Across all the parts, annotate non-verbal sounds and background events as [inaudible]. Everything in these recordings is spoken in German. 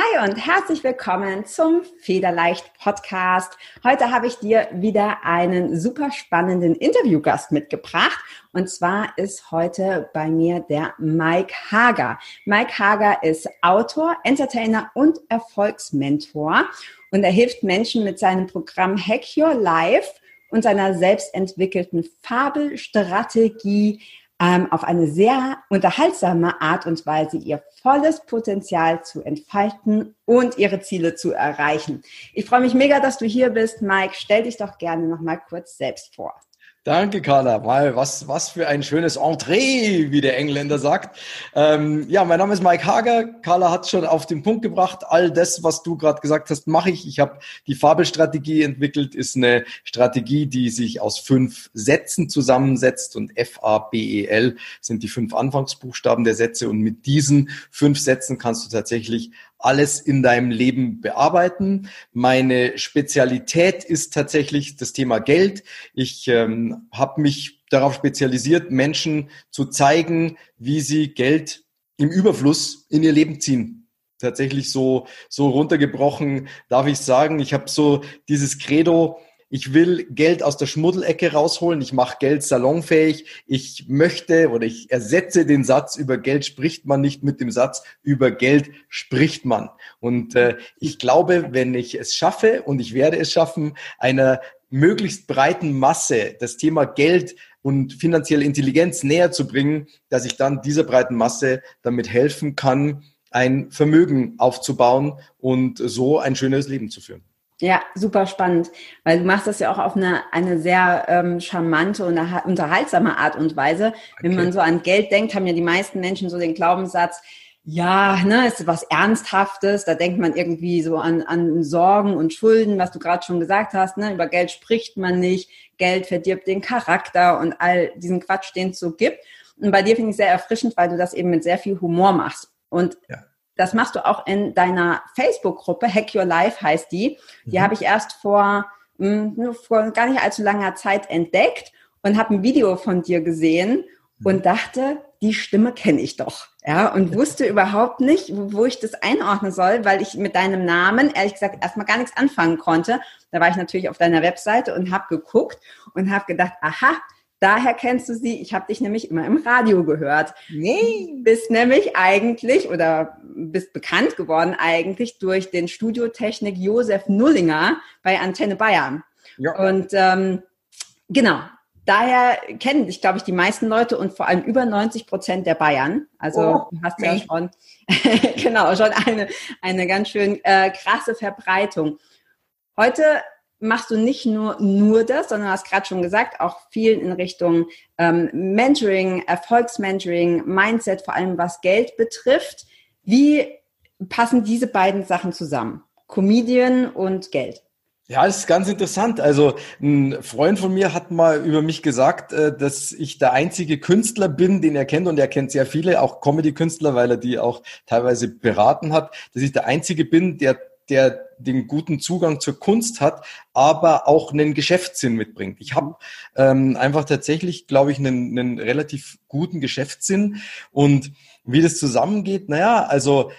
Hi und herzlich willkommen zum Federleicht Podcast. Heute habe ich dir wieder einen super spannenden Interviewgast mitgebracht. Und zwar ist heute bei mir der Mike Hager. Mike Hager ist Autor, Entertainer und Erfolgsmentor. Und er hilft Menschen mit seinem Programm Hack Your Life und seiner selbstentwickelten Fabelstrategie ähm, auf eine sehr unterhaltsame Art und Weise ihr volles Potenzial zu entfalten und ihre Ziele zu erreichen. Ich freue mich mega, dass du hier bist, Mike. Stell dich doch gerne noch mal kurz selbst vor. Danke, Carla. Mal was, was für ein schönes Entree, wie der Engländer sagt. Ähm, ja, mein Name ist Mike Hager. Carla hat schon auf den Punkt gebracht. All das, was du gerade gesagt hast, mache ich. Ich habe die Fabelstrategie entwickelt. Ist eine Strategie, die sich aus fünf Sätzen zusammensetzt und F-A-B-E-L sind die fünf Anfangsbuchstaben der Sätze. Und mit diesen fünf Sätzen kannst du tatsächlich alles in deinem Leben bearbeiten. Meine Spezialität ist tatsächlich das Thema Geld. Ich ähm, habe mich darauf spezialisiert, Menschen zu zeigen, wie sie Geld im Überfluss in ihr Leben ziehen. Tatsächlich so, so runtergebrochen, darf ich sagen. Ich habe so dieses Credo, ich will Geld aus der Schmuddelecke rausholen, ich mache Geld salonfähig, ich möchte oder ich ersetze den Satz, über Geld spricht man nicht mit dem Satz, über Geld spricht man. Und äh, ich glaube, wenn ich es schaffe, und ich werde es schaffen, einer möglichst breiten Masse das Thema Geld und finanzielle Intelligenz näher zu bringen, dass ich dann dieser breiten Masse damit helfen kann, ein Vermögen aufzubauen und so ein schönes Leben zu führen. Ja, super spannend, weil du machst das ja auch auf eine, eine sehr ähm, charmante und unterhaltsame Art und Weise. Okay. Wenn man so an Geld denkt, haben ja die meisten Menschen so den Glaubenssatz, ja, ne, ist was Ernsthaftes, da denkt man irgendwie so an, an Sorgen und Schulden, was du gerade schon gesagt hast, ne, über Geld spricht man nicht, Geld verdirbt den Charakter und all diesen Quatsch, den es so gibt. Und bei dir finde ich sehr erfrischend, weil du das eben mit sehr viel Humor machst. Und ja. Das machst du auch in deiner Facebook-Gruppe, Hack Your Life heißt die. Die mhm. habe ich erst vor, mh, hm, vor gar nicht allzu langer Zeit entdeckt und habe ein Video von dir gesehen mhm. und dachte, die Stimme kenne ich doch. Ja, und [laughs] wusste überhaupt nicht, wo ich das einordnen soll, weil ich mit deinem Namen, ehrlich gesagt, erstmal gar nichts anfangen konnte. Da war ich natürlich auf deiner Webseite und habe geguckt und habe gedacht, aha, Daher kennst du sie. Ich habe dich nämlich immer im Radio gehört. Nee. Bist nämlich eigentlich oder bist bekannt geworden eigentlich durch den Studiotechnik Josef Nullinger bei Antenne Bayern. Ja. Und ähm, genau, daher kennen dich, glaube ich, die meisten Leute und vor allem über 90 Prozent der Bayern. Also oh, du hast ja schon, [laughs] genau, schon eine, eine ganz schön äh, krasse Verbreitung. Heute machst du nicht nur nur das, sondern hast gerade schon gesagt, auch viel in Richtung ähm, Mentoring, Erfolgsmentoring, Mindset, vor allem was Geld betrifft. Wie passen diese beiden Sachen zusammen? Comedian und Geld. Ja, das ist ganz interessant. Also ein Freund von mir hat mal über mich gesagt, äh, dass ich der einzige Künstler bin, den er kennt und er kennt sehr viele, auch Comedy-Künstler, weil er die auch teilweise beraten hat, dass ich der einzige bin, der der den guten Zugang zur Kunst hat, aber auch einen Geschäftssinn mitbringt. Ich habe ähm, einfach tatsächlich, glaube ich, einen, einen relativ guten Geschäftssinn. Und wie das zusammengeht, naja, also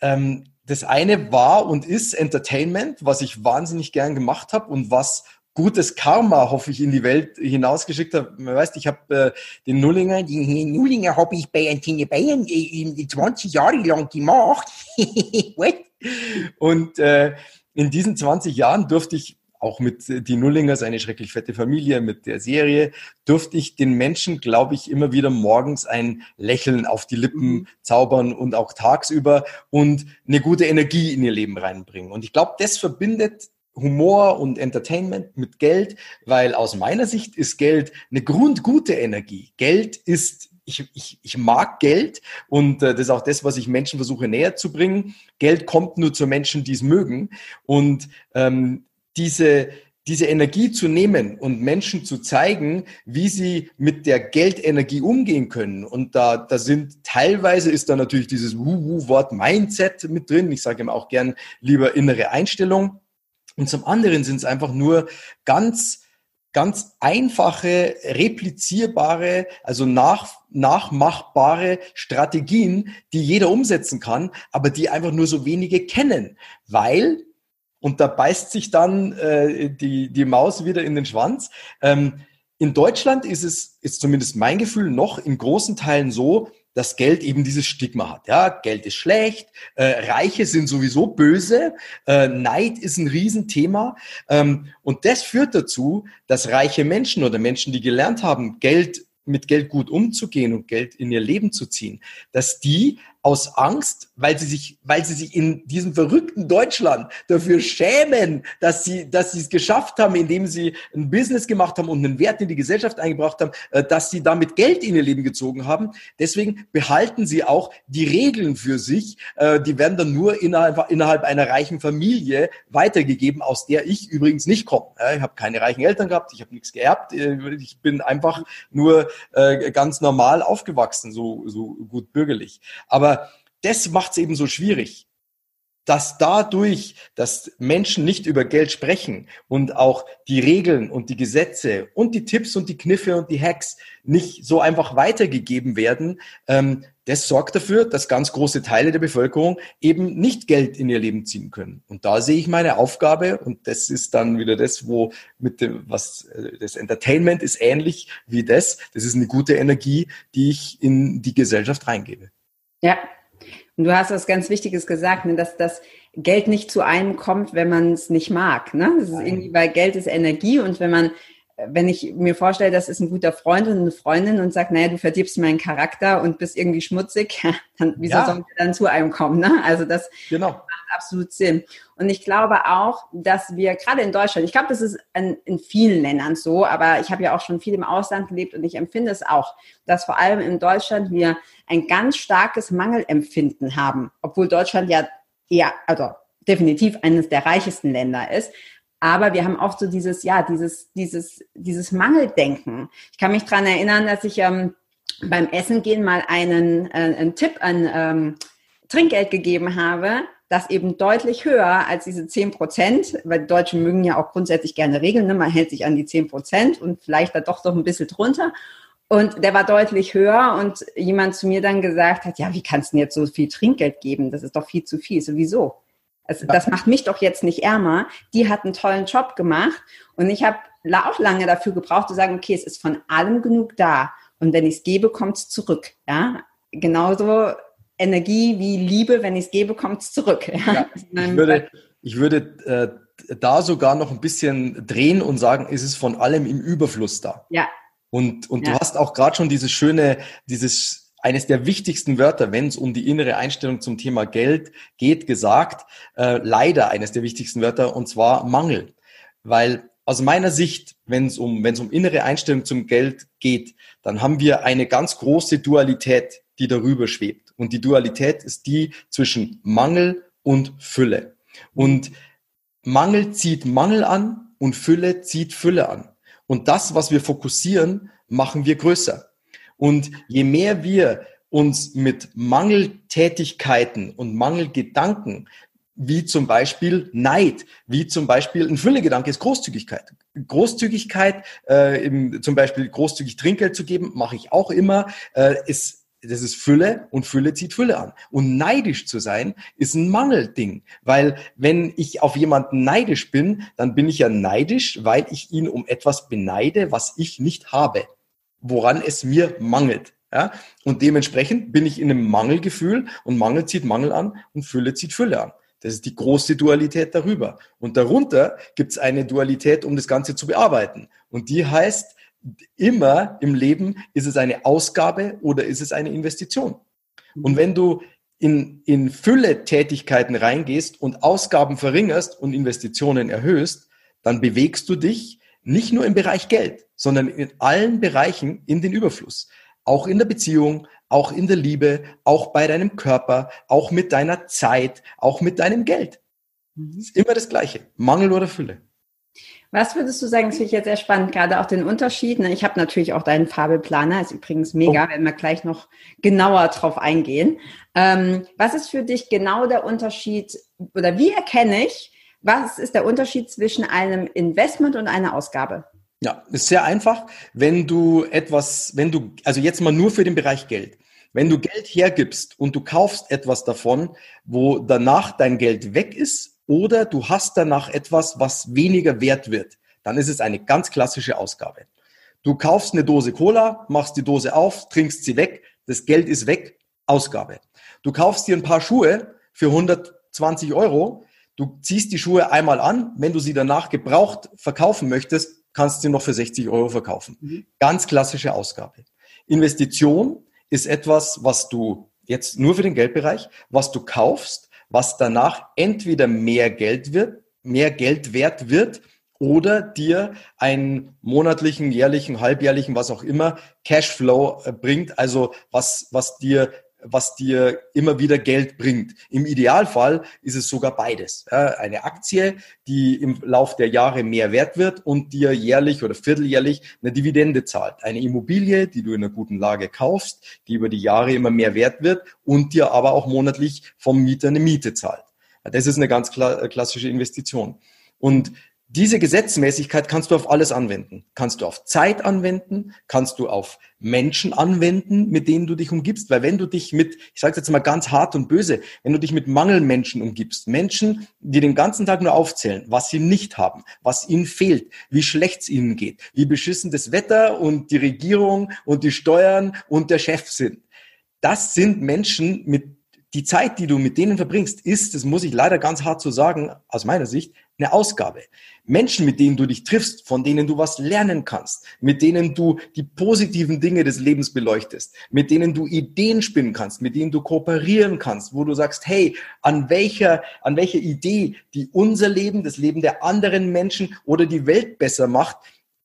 ähm, das eine war und ist Entertainment, was ich wahnsinnig gern gemacht habe und was gutes Karma, hoffe ich, in die Welt hinausgeschickt habe. Man weiß, ich habe äh, den Nullinger, den Nullinger habe ich bei Antenne Bayern äh, 20 Jahre lang gemacht. [laughs] Und äh, in diesen 20 Jahren durfte ich auch mit äh, die Nullingers, eine schrecklich fette Familie, mit der Serie, durfte ich den Menschen, glaube ich, immer wieder morgens ein Lächeln auf die Lippen mhm. zaubern und auch tagsüber und eine gute Energie in ihr Leben reinbringen. Und ich glaube, das verbindet Humor und Entertainment mit Geld, weil aus meiner Sicht ist Geld eine grundgute Energie. Geld ist ich, ich, ich mag Geld und äh, das ist auch das, was ich Menschen versuche näher zu bringen. Geld kommt nur zu Menschen, die es mögen. Und ähm, diese, diese Energie zu nehmen und Menschen zu zeigen, wie sie mit der Geldenergie umgehen können. Und da, da sind teilweise ist da natürlich dieses Wu-Wu-Wort Mindset mit drin. Ich sage ihm auch gern lieber innere Einstellung. Und zum anderen sind es einfach nur ganz ganz einfache, replizierbare, also nach, nachmachbare Strategien, die jeder umsetzen kann, aber die einfach nur so wenige kennen, weil und da beißt sich dann äh, die, die Maus wieder in den Schwanz. Ähm, in Deutschland ist es, ist zumindest mein Gefühl, noch in großen Teilen so, dass Geld eben dieses Stigma hat. Ja, Geld ist schlecht, äh, Reiche sind sowieso böse, äh, Neid ist ein Riesenthema. Ähm, und das führt dazu, dass reiche Menschen oder Menschen, die gelernt haben, Geld mit Geld gut umzugehen und Geld in ihr Leben zu ziehen, dass die aus Angst, weil sie sich, weil sie sich in diesem verrückten Deutschland dafür schämen, dass sie, dass sie es geschafft haben, indem sie ein Business gemacht haben und einen Wert in die Gesellschaft eingebracht haben, äh, dass sie damit Geld in ihr Leben gezogen haben. Deswegen behalten sie auch die Regeln für sich. Äh, die werden dann nur innerhalb, innerhalb einer reichen Familie weitergegeben, aus der ich übrigens nicht komme. Ich habe keine reichen Eltern gehabt, ich habe nichts geerbt. Äh, ich bin einfach nur ganz normal aufgewachsen, so, so gut bürgerlich. Aber das macht es eben so schwierig, dass dadurch, dass Menschen nicht über Geld sprechen und auch die Regeln und die Gesetze und die Tipps und die Kniffe und die Hacks nicht so einfach weitergegeben werden, ähm, das sorgt dafür, dass ganz große Teile der Bevölkerung eben nicht Geld in ihr Leben ziehen können. Und da sehe ich meine Aufgabe und das ist dann wieder das, wo mit dem, was äh, das Entertainment ist ähnlich wie das. Das ist eine gute Energie, die ich in die Gesellschaft reingebe. Ja, und du hast was ganz Wichtiges gesagt, ne, dass das Geld nicht zu einem kommt, wenn man es nicht mag. Ne? Das ist irgendwie, weil Geld ist Energie und wenn man wenn ich mir vorstelle, das ist ein guter Freund und eine Freundin und sagt, naja, du verdirbst meinen Charakter und bist irgendwie schmutzig, [laughs] dann wieso ja. soll man dann zu einem kommen? Ne? Also das genau. macht absolut Sinn. Und ich glaube auch, dass wir gerade in Deutschland, ich glaube, das ist in, in vielen Ländern so, aber ich habe ja auch schon viel im Ausland gelebt und ich empfinde es auch, dass vor allem in Deutschland wir ein ganz starkes Mangelempfinden haben, obwohl Deutschland ja eher, also definitiv eines der reichsten Länder ist. Aber wir haben oft so dieses, ja, dieses, dieses, dieses Mangeldenken. Ich kann mich dran erinnern, dass ich ähm, beim Essen gehen mal einen, äh, einen Tipp an ähm, Trinkgeld gegeben habe, das eben deutlich höher als diese 10 Prozent, weil die Deutschen mögen ja auch grundsätzlich gerne Regeln, ne? man hält sich an die 10 Prozent und vielleicht da doch doch ein bisschen drunter. Und der war deutlich höher und jemand zu mir dann gesagt hat, ja, wie kannst du denn jetzt so viel Trinkgeld geben? Das ist doch viel zu viel. Sowieso. Also, das macht mich doch jetzt nicht ärmer. Die hat einen tollen Job gemacht und ich habe auch lange dafür gebraucht zu sagen, okay, es ist von allem genug da und wenn ich es gebe, kommt es zurück. Ja, genauso Energie wie Liebe, wenn ich es gebe, kommt es zurück. Ja? ja [laughs] ich würde, ich würde äh, da sogar noch ein bisschen drehen und sagen, es ist von allem im Überfluss da. Ja. Und, und ja. du hast auch gerade schon dieses schöne, dieses eines der wichtigsten Wörter, wenn es um die innere Einstellung zum Thema Geld geht, gesagt. Äh, leider eines der wichtigsten Wörter, und zwar Mangel. Weil aus meiner Sicht, wenn es um, wenn es um innere Einstellung zum Geld geht, dann haben wir eine ganz große Dualität, die darüber schwebt. Und die Dualität ist die zwischen Mangel und Fülle. Und Mangel zieht Mangel an und Fülle zieht Fülle an. Und das, was wir fokussieren, machen wir größer. Und je mehr wir uns mit Mangeltätigkeiten und Mangelgedanken wie zum Beispiel Neid, wie zum Beispiel ein Füllegedanke ist Großzügigkeit. Großzügigkeit, äh, im, zum Beispiel großzügig Trinkgeld zu geben, mache ich auch immer, äh, ist das ist Fülle und Fülle zieht Fülle an. Und neidisch zu sein ist ein Mangelding, weil wenn ich auf jemanden neidisch bin, dann bin ich ja neidisch, weil ich ihn um etwas beneide, was ich nicht habe woran es mir mangelt. Ja? Und dementsprechend bin ich in einem Mangelgefühl und Mangel zieht Mangel an und Fülle zieht Fülle an. Das ist die große Dualität darüber. Und darunter gibt es eine Dualität, um das Ganze zu bearbeiten. Und die heißt, immer im Leben ist es eine Ausgabe oder ist es eine Investition. Und wenn du in, in Fülle Tätigkeiten reingehst und Ausgaben verringerst und Investitionen erhöhst, dann bewegst du dich nicht nur im Bereich Geld, sondern in allen Bereichen in den Überfluss. Auch in der Beziehung, auch in der Liebe, auch bei deinem Körper, auch mit deiner Zeit, auch mit deinem Geld. Mhm. ist immer das Gleiche. Mangel oder Fülle. Was würdest du sagen, das finde ich jetzt sehr spannend, gerade auch den Unterschied. Ne? Ich habe natürlich auch deinen Fabelplaner, ist übrigens mega, oh. wenn wir gleich noch genauer drauf eingehen. Ähm, was ist für dich genau der Unterschied oder wie erkenne ich, was ist der Unterschied zwischen einem Investment und einer Ausgabe? Ja, ist sehr einfach. Wenn du etwas, wenn du, also jetzt mal nur für den Bereich Geld. Wenn du Geld hergibst und du kaufst etwas davon, wo danach dein Geld weg ist oder du hast danach etwas, was weniger wert wird, dann ist es eine ganz klassische Ausgabe. Du kaufst eine Dose Cola, machst die Dose auf, trinkst sie weg, das Geld ist weg, Ausgabe. Du kaufst dir ein paar Schuhe für 120 Euro, du ziehst die Schuhe einmal an, wenn du sie danach gebraucht verkaufen möchtest, kannst du sie noch für 60 Euro verkaufen. Mhm. Ganz klassische Ausgabe. Investition ist etwas, was du jetzt nur für den Geldbereich, was du kaufst, was danach entweder mehr Geld wird, mehr Geld wert wird oder dir einen monatlichen, jährlichen, halbjährlichen, was auch immer, Cashflow äh, bringt, also was, was dir was dir immer wieder Geld bringt. Im Idealfall ist es sogar beides. Eine Aktie, die im Lauf der Jahre mehr wert wird und dir jährlich oder vierteljährlich eine Dividende zahlt. Eine Immobilie, die du in einer guten Lage kaufst, die über die Jahre immer mehr wert wird und dir aber auch monatlich vom Mieter eine Miete zahlt. Das ist eine ganz klassische Investition. Und diese Gesetzmäßigkeit kannst du auf alles anwenden. Kannst du auf Zeit anwenden, kannst du auf Menschen anwenden, mit denen du dich umgibst. Weil wenn du dich mit, ich sage jetzt mal ganz hart und böse, wenn du dich mit Mangelmenschen umgibst, Menschen, die den ganzen Tag nur aufzählen, was sie nicht haben, was ihnen fehlt, wie schlecht es ihnen geht, wie beschissen das Wetter und die Regierung und die Steuern und der Chef sind. Das sind Menschen, mit die Zeit, die du mit denen verbringst, ist, das muss ich leider ganz hart so sagen, aus meiner Sicht, eine Ausgabe. Menschen, mit denen du dich triffst, von denen du was lernen kannst, mit denen du die positiven Dinge des Lebens beleuchtest, mit denen du Ideen spinnen kannst, mit denen du kooperieren kannst, wo du sagst, hey, an welcher, an welcher Idee, die unser Leben, das Leben der anderen Menschen oder die Welt besser macht,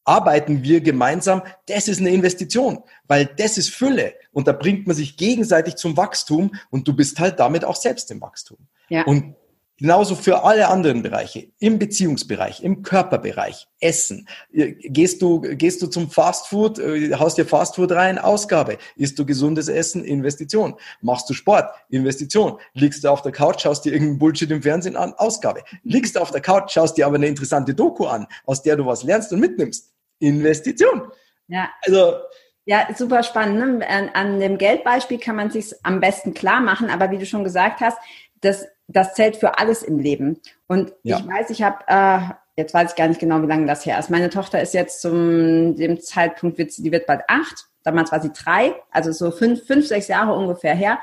arbeiten wir gemeinsam, das ist eine Investition, weil das ist Fülle und da bringt man sich gegenseitig zum Wachstum und du bist halt damit auch selbst im Wachstum. Ja. Und Genauso für alle anderen Bereiche, im Beziehungsbereich, im Körperbereich, Essen. Gehst du, gehst du zum Fastfood, äh, haust dir Fastfood rein, Ausgabe. Isst du gesundes Essen, Investition. Machst du Sport, Investition. Liegst du auf der Couch, schaust dir irgendeinen Bullshit im Fernsehen an, Ausgabe. Liegst du auf der Couch, schaust dir aber eine interessante Doku an, aus der du was lernst und mitnimmst. Investition. Ja. Also, ja, super spannend. Ne? An, an dem Geldbeispiel kann man sich am besten klar machen, aber wie du schon gesagt hast, das, das zählt für alles im Leben. Und ja. ich weiß, ich habe, äh, jetzt weiß ich gar nicht genau, wie lange das her ist. Meine Tochter ist jetzt zum dem Zeitpunkt, wird die wird bald acht. Damals war sie drei, also so fünf, fünf, sechs Jahre ungefähr her.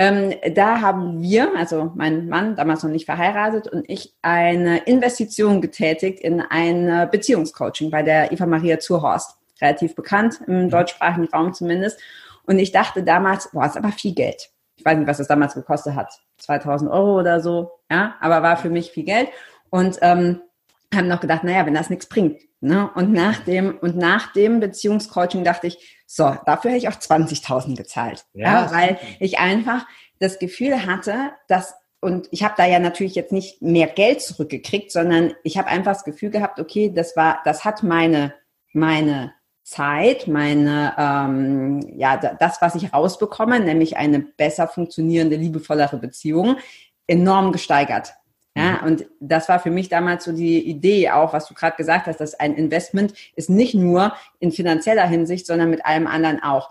Ähm, da haben wir, also mein Mann, damals noch nicht verheiratet, und ich eine Investition getätigt in ein Beziehungscoaching bei der Eva Maria Zurhorst. Relativ bekannt, im mhm. deutschsprachigen Raum zumindest. Und ich dachte damals, boah, ist aber viel Geld. Ich weiß nicht, was das damals gekostet hat. 2000 Euro oder so, ja, aber war für mich viel Geld und ähm, haben noch gedacht, naja, wenn das nichts bringt. Ne? Und nach dem und nach dem Beziehungscoaching dachte ich, so, dafür hätte ich auch 20.000 gezahlt, ja, ja weil ich einfach das Gefühl hatte, dass und ich habe da ja natürlich jetzt nicht mehr Geld zurückgekriegt, sondern ich habe einfach das Gefühl gehabt, okay, das war, das hat meine meine Zeit, meine, ähm, ja, das, was ich rausbekomme, nämlich eine besser funktionierende, liebevollere Beziehung, enorm gesteigert. Ja, mhm. und das war für mich damals so die Idee auch, was du gerade gesagt hast, dass ein Investment ist nicht nur in finanzieller Hinsicht, sondern mit allem anderen auch.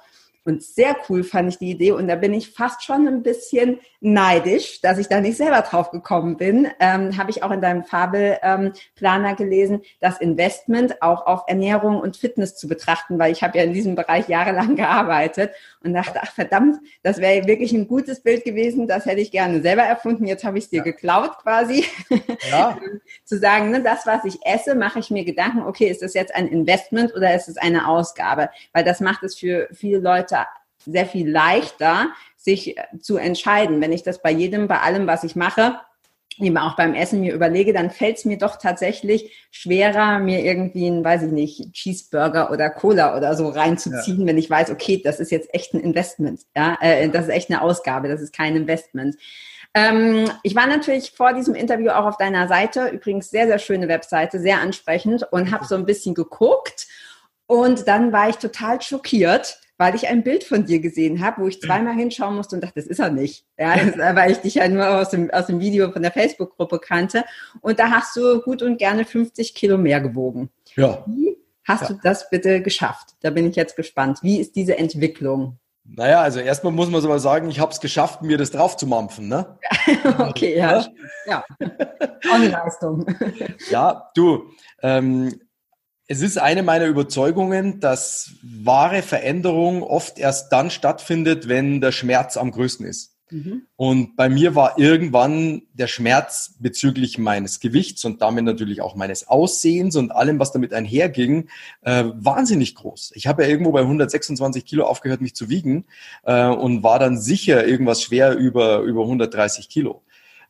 Und sehr cool fand ich die Idee und da bin ich fast schon ein bisschen neidisch, dass ich da nicht selber drauf gekommen bin. Ähm, Habe ich auch in deinem Fabelplaner ähm, gelesen, das Investment auch auf Ernährung und Fitness zu betrachten, weil ich habe ja in diesem Bereich jahrelang gearbeitet und dachte, ach verdammt, das wäre wirklich ein gutes Bild gewesen, das hätte ich gerne selber erfunden. Jetzt habe ich es dir ja. geklaut quasi. Ja. [laughs] zu sagen, ne, das, was ich esse, mache ich mir Gedanken, okay, ist das jetzt ein Investment oder ist es eine Ausgabe? Weil das macht es für viele Leute sehr viel leichter, sich äh, zu entscheiden. Wenn ich das bei jedem, bei allem, was ich mache, eben auch beim Essen mir überlege, dann fällt es mir doch tatsächlich schwerer, mir irgendwie ein, weiß ich nicht, Cheeseburger oder Cola oder so reinzuziehen, ja. wenn ich weiß, okay, das ist jetzt echt ein Investment, ja, äh, das ist echt eine Ausgabe, das ist kein Investment. Ähm, ich war natürlich vor diesem Interview auch auf deiner Seite, übrigens sehr, sehr schöne Webseite, sehr ansprechend und habe so ein bisschen geguckt. Und dann war ich total schockiert, weil ich ein Bild von dir gesehen habe, wo ich zweimal hinschauen musste und dachte, das ist er nicht. Ja, das, weil ich dich ja nur aus dem, aus dem Video von der Facebook-Gruppe kannte. Und da hast du gut und gerne 50 Kilo mehr gewogen. Ja. Wie hast ja. du das bitte geschafft? Da bin ich jetzt gespannt. Wie ist diese Entwicklung? Naja, also erstmal muss man so mal sagen, ich habe es geschafft, mir das drauf zu mampfen. Ne? [laughs] okay, ja. Ja, auch eine Leistung. ja, du, ähm, es ist eine meiner Überzeugungen, dass wahre Veränderung oft erst dann stattfindet, wenn der Schmerz am größten ist. Mhm. Und bei mir war irgendwann der Schmerz bezüglich meines Gewichts und damit natürlich auch meines Aussehens und allem, was damit einherging, äh, wahnsinnig groß. Ich habe ja irgendwo bei 126 Kilo aufgehört, mich zu wiegen äh, und war dann sicher irgendwas schwer über, über 130 Kilo.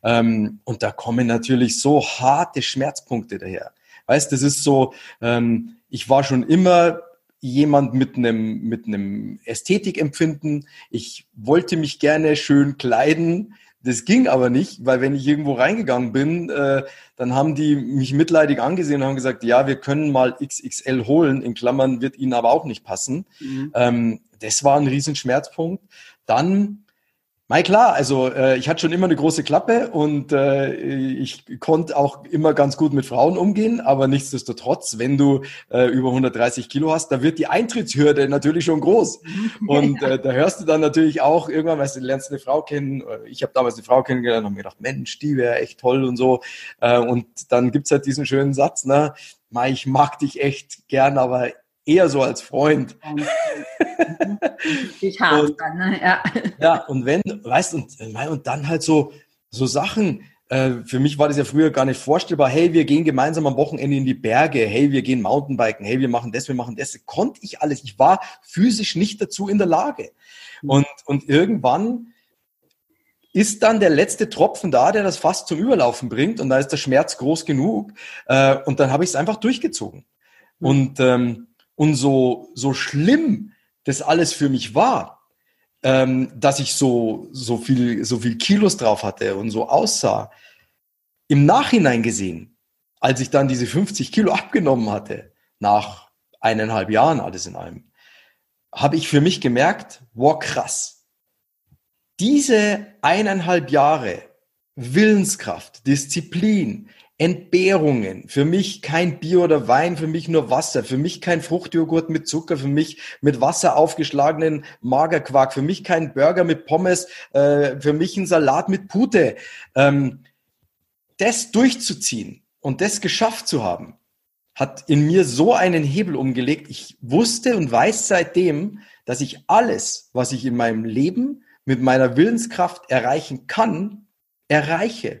Ähm, und da kommen natürlich so harte Schmerzpunkte daher. Weißt, das ist so, ähm, ich war schon immer jemand mit einem mit einem Ästhetikempfinden. Ich wollte mich gerne schön kleiden. Das ging aber nicht, weil wenn ich irgendwo reingegangen bin, äh, dann haben die mich mitleidig angesehen und haben gesagt, ja, wir können mal XXL holen, in Klammern wird ihnen aber auch nicht passen. Mhm. Ähm, das war ein Riesenschmerzpunkt. Dann Mai klar, also äh, ich hatte schon immer eine große Klappe und äh, ich konnte auch immer ganz gut mit Frauen umgehen, aber nichtsdestotrotz, wenn du äh, über 130 Kilo hast, da wird die Eintrittshürde natürlich schon groß. [laughs] Und äh, da hörst du dann natürlich auch irgendwann, weißt du, lernst eine Frau kennen, ich habe damals eine Frau kennengelernt und habe mir gedacht, Mensch, die wäre echt toll und so. Äh, und dann gibt's halt diesen schönen Satz, ne, ich mag dich echt gern, aber eher so als Freund. [laughs] Ich hart dann, ne? Ja. [laughs] Ja, und wenn, weißt und, und dann halt so, so Sachen, äh, für mich war das ja früher gar nicht vorstellbar. Hey, wir gehen gemeinsam am Wochenende in die Berge. Hey, wir gehen Mountainbiken. Hey, wir machen das, wir machen das. Konnte ich alles. Ich war physisch nicht dazu in der Lage. Hm. Und, und irgendwann ist dann der letzte Tropfen da, der das fast zum Überlaufen bringt. Und da ist der Schmerz groß genug. Äh, und dann habe ich es einfach durchgezogen. Hm. Und ähm, und so, so schlimm das alles für mich war, ähm, dass ich so, so viel, so viel Kilos drauf hatte und so aussah, im Nachhinein gesehen, als ich dann diese 50 Kilo abgenommen hatte, nach eineinhalb Jahren alles in allem, habe ich für mich gemerkt, wow, krass. Diese eineinhalb Jahre Willenskraft, Disziplin, Entbehrungen. Für mich kein Bier oder Wein, für mich nur Wasser. Für mich kein Fruchtjoghurt mit Zucker, für mich mit Wasser aufgeschlagenen Magerquark. Für mich kein Burger mit Pommes, äh, für mich ein Salat mit Pute. Ähm, das durchzuziehen und das geschafft zu haben, hat in mir so einen Hebel umgelegt. Ich wusste und weiß seitdem, dass ich alles, was ich in meinem Leben mit meiner Willenskraft erreichen kann, erreiche.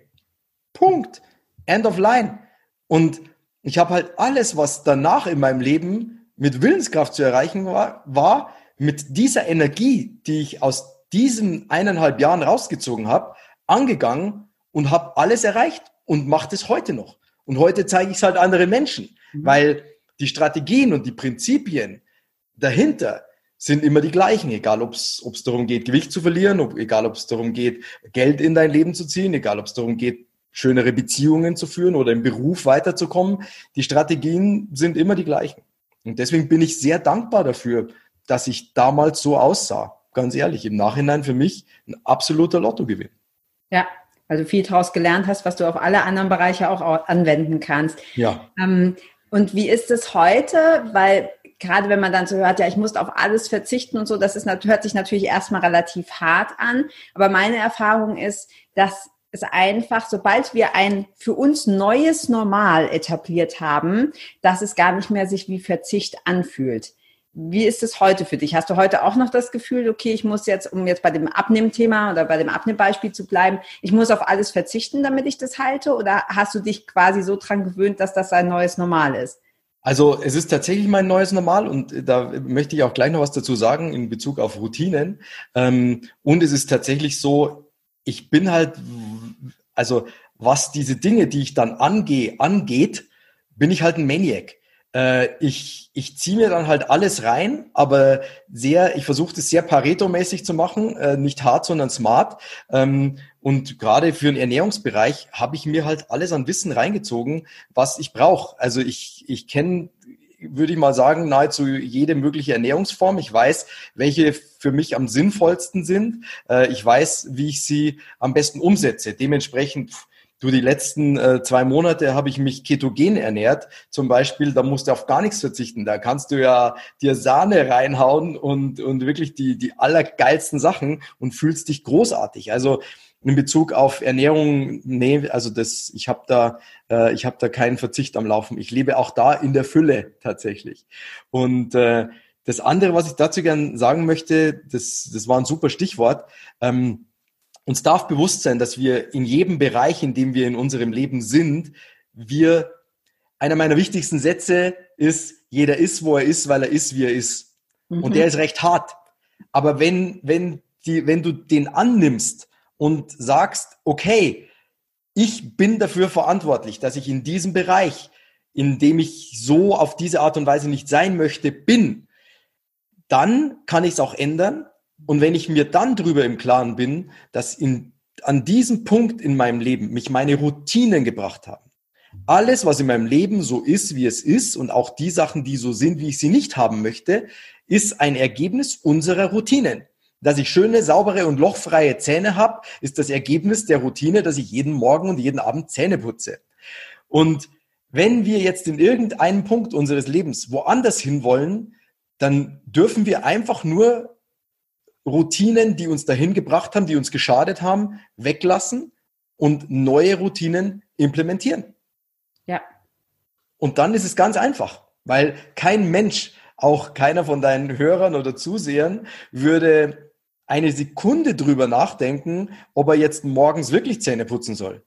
Punkt. End of line. Und ich habe halt alles, was danach in meinem Leben mit Willenskraft zu erreichen war, war mit dieser Energie, die ich aus diesen eineinhalb Jahren rausgezogen habe, angegangen und habe alles erreicht und mache das heute noch. Und heute zeige ich es halt anderen Menschen, mhm. weil die Strategien und die Prinzipien dahinter sind immer die gleichen, egal ob es darum geht, Gewicht zu verlieren, ob, egal ob es darum geht, Geld in dein Leben zu ziehen, egal ob es darum geht, schönere Beziehungen zu führen oder im Beruf weiterzukommen. Die Strategien sind immer die gleichen. Und deswegen bin ich sehr dankbar dafür, dass ich damals so aussah. Ganz ehrlich, im Nachhinein für mich ein absoluter Lottogewinn. Ja, weil du viel daraus gelernt hast, was du auf alle anderen Bereiche auch anwenden kannst. Ja. Ähm, und wie ist es heute? Weil gerade wenn man dann so hört, ja, ich muss auf alles verzichten und so, das ist, hört sich natürlich erstmal relativ hart an. Aber meine Erfahrung ist, dass es einfach, sobald wir ein für uns neues Normal etabliert haben, dass es gar nicht mehr sich wie Verzicht anfühlt. Wie ist es heute für dich? Hast du heute auch noch das Gefühl, okay, ich muss jetzt, um jetzt bei dem Abnehmthema oder bei dem Abnehmbeispiel zu bleiben, ich muss auf alles verzichten, damit ich das halte? Oder hast du dich quasi so dran gewöhnt, dass das ein neues Normal ist? Also es ist tatsächlich mein neues Normal und da möchte ich auch gleich noch was dazu sagen in Bezug auf Routinen. Ähm, und es ist tatsächlich so, ich bin halt, also was diese Dinge, die ich dann angehe, angeht, bin ich halt ein Maniac. Äh, ich ich ziehe mir dann halt alles rein, aber sehr, ich versuche das sehr Pareto-mäßig zu machen, äh, nicht hart, sondern smart. Ähm, Und gerade für den Ernährungsbereich habe ich mir halt alles an Wissen reingezogen, was ich brauche. Also ich, ich kenne, würde ich mal sagen, nahezu jede mögliche Ernährungsform. Ich weiß, welche für mich am sinnvollsten sind. Äh, ich weiß, wie ich sie am besten umsetze. Dementsprechend Du, die letzten äh, zwei Monate habe ich mich ketogen ernährt. Zum Beispiel, da musst du auf gar nichts verzichten. Da kannst du ja dir Sahne reinhauen und, und wirklich die, die allergeilsten Sachen und fühlst dich großartig. Also in Bezug auf Ernährung, nee, also das, ich habe da, äh, ich habe da keinen Verzicht am Laufen. Ich lebe auch da in der Fülle tatsächlich. Und äh, das andere, was ich dazu gern sagen möchte, das, das war ein super Stichwort. Ähm, uns darf bewusst sein, dass wir in jedem Bereich, in dem wir in unserem Leben sind, wir, einer meiner wichtigsten Sätze ist, jeder ist, wo er ist, weil er ist, wie er ist. Mhm. Und der ist recht hart. Aber wenn, wenn, die, wenn du den annimmst und sagst, okay, ich bin dafür verantwortlich, dass ich in diesem Bereich, in dem ich so auf diese Art und Weise nicht sein möchte, bin, dann kann ich es auch ändern und wenn ich mir dann drüber im Klaren bin, dass in, an diesem Punkt in meinem Leben mich meine Routinen gebracht haben, alles, was in meinem Leben so ist, wie es ist und auch die Sachen, die so sind, wie ich sie nicht haben möchte, ist ein Ergebnis unserer Routinen. Dass ich schöne, saubere und lochfreie Zähne habe, ist das Ergebnis der Routine, dass ich jeden Morgen und jeden Abend Zähne putze. Und wenn wir jetzt in irgendeinem Punkt unseres Lebens woanders hin wollen, dann dürfen wir einfach nur Routinen, die uns dahin gebracht haben, die uns geschadet haben, weglassen und neue Routinen implementieren. Ja. Und dann ist es ganz einfach, weil kein Mensch, auch keiner von deinen Hörern oder Zusehern, würde eine Sekunde drüber nachdenken, ob er jetzt morgens wirklich Zähne putzen soll.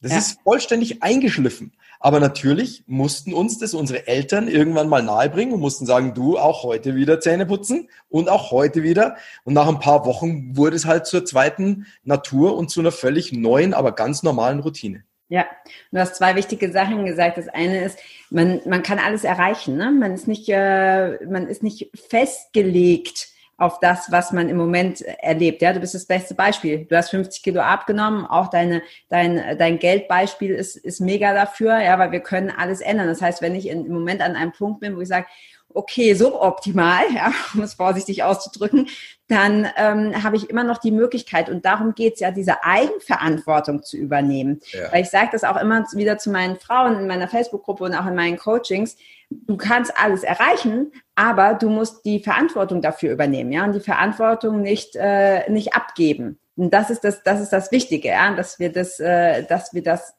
Das ja. ist vollständig eingeschliffen. Aber natürlich mussten uns das unsere Eltern irgendwann mal nahebringen und mussten sagen, du auch heute wieder Zähne putzen und auch heute wieder. Und nach ein paar Wochen wurde es halt zur zweiten Natur und zu einer völlig neuen, aber ganz normalen Routine. Ja, du hast zwei wichtige Sachen gesagt. Das eine ist, man, man kann alles erreichen. Ne? Man, ist nicht, äh, man ist nicht festgelegt auf das, was man im Moment erlebt. Ja, du bist das beste Beispiel. Du hast 50 Kilo abgenommen. Auch deine, dein, dein Geldbeispiel ist, ist mega dafür. Ja, weil wir können alles ändern. Das heißt, wenn ich im Moment an einem Punkt bin, wo ich sage, okay, suboptimal, [laughs] ja, um es vorsichtig auszudrücken, dann ähm, habe ich immer noch die Möglichkeit, und darum geht's ja, diese Eigenverantwortung zu übernehmen. Ja. Weil ich sage das auch immer wieder zu meinen Frauen in meiner Facebook-Gruppe und auch in meinen Coachings, du kannst alles erreichen, aber du musst die Verantwortung dafür übernehmen, ja, und die Verantwortung nicht, äh, nicht abgeben. Und das ist das, das ist das Wichtige, ja, dass wir das, äh, dass wir das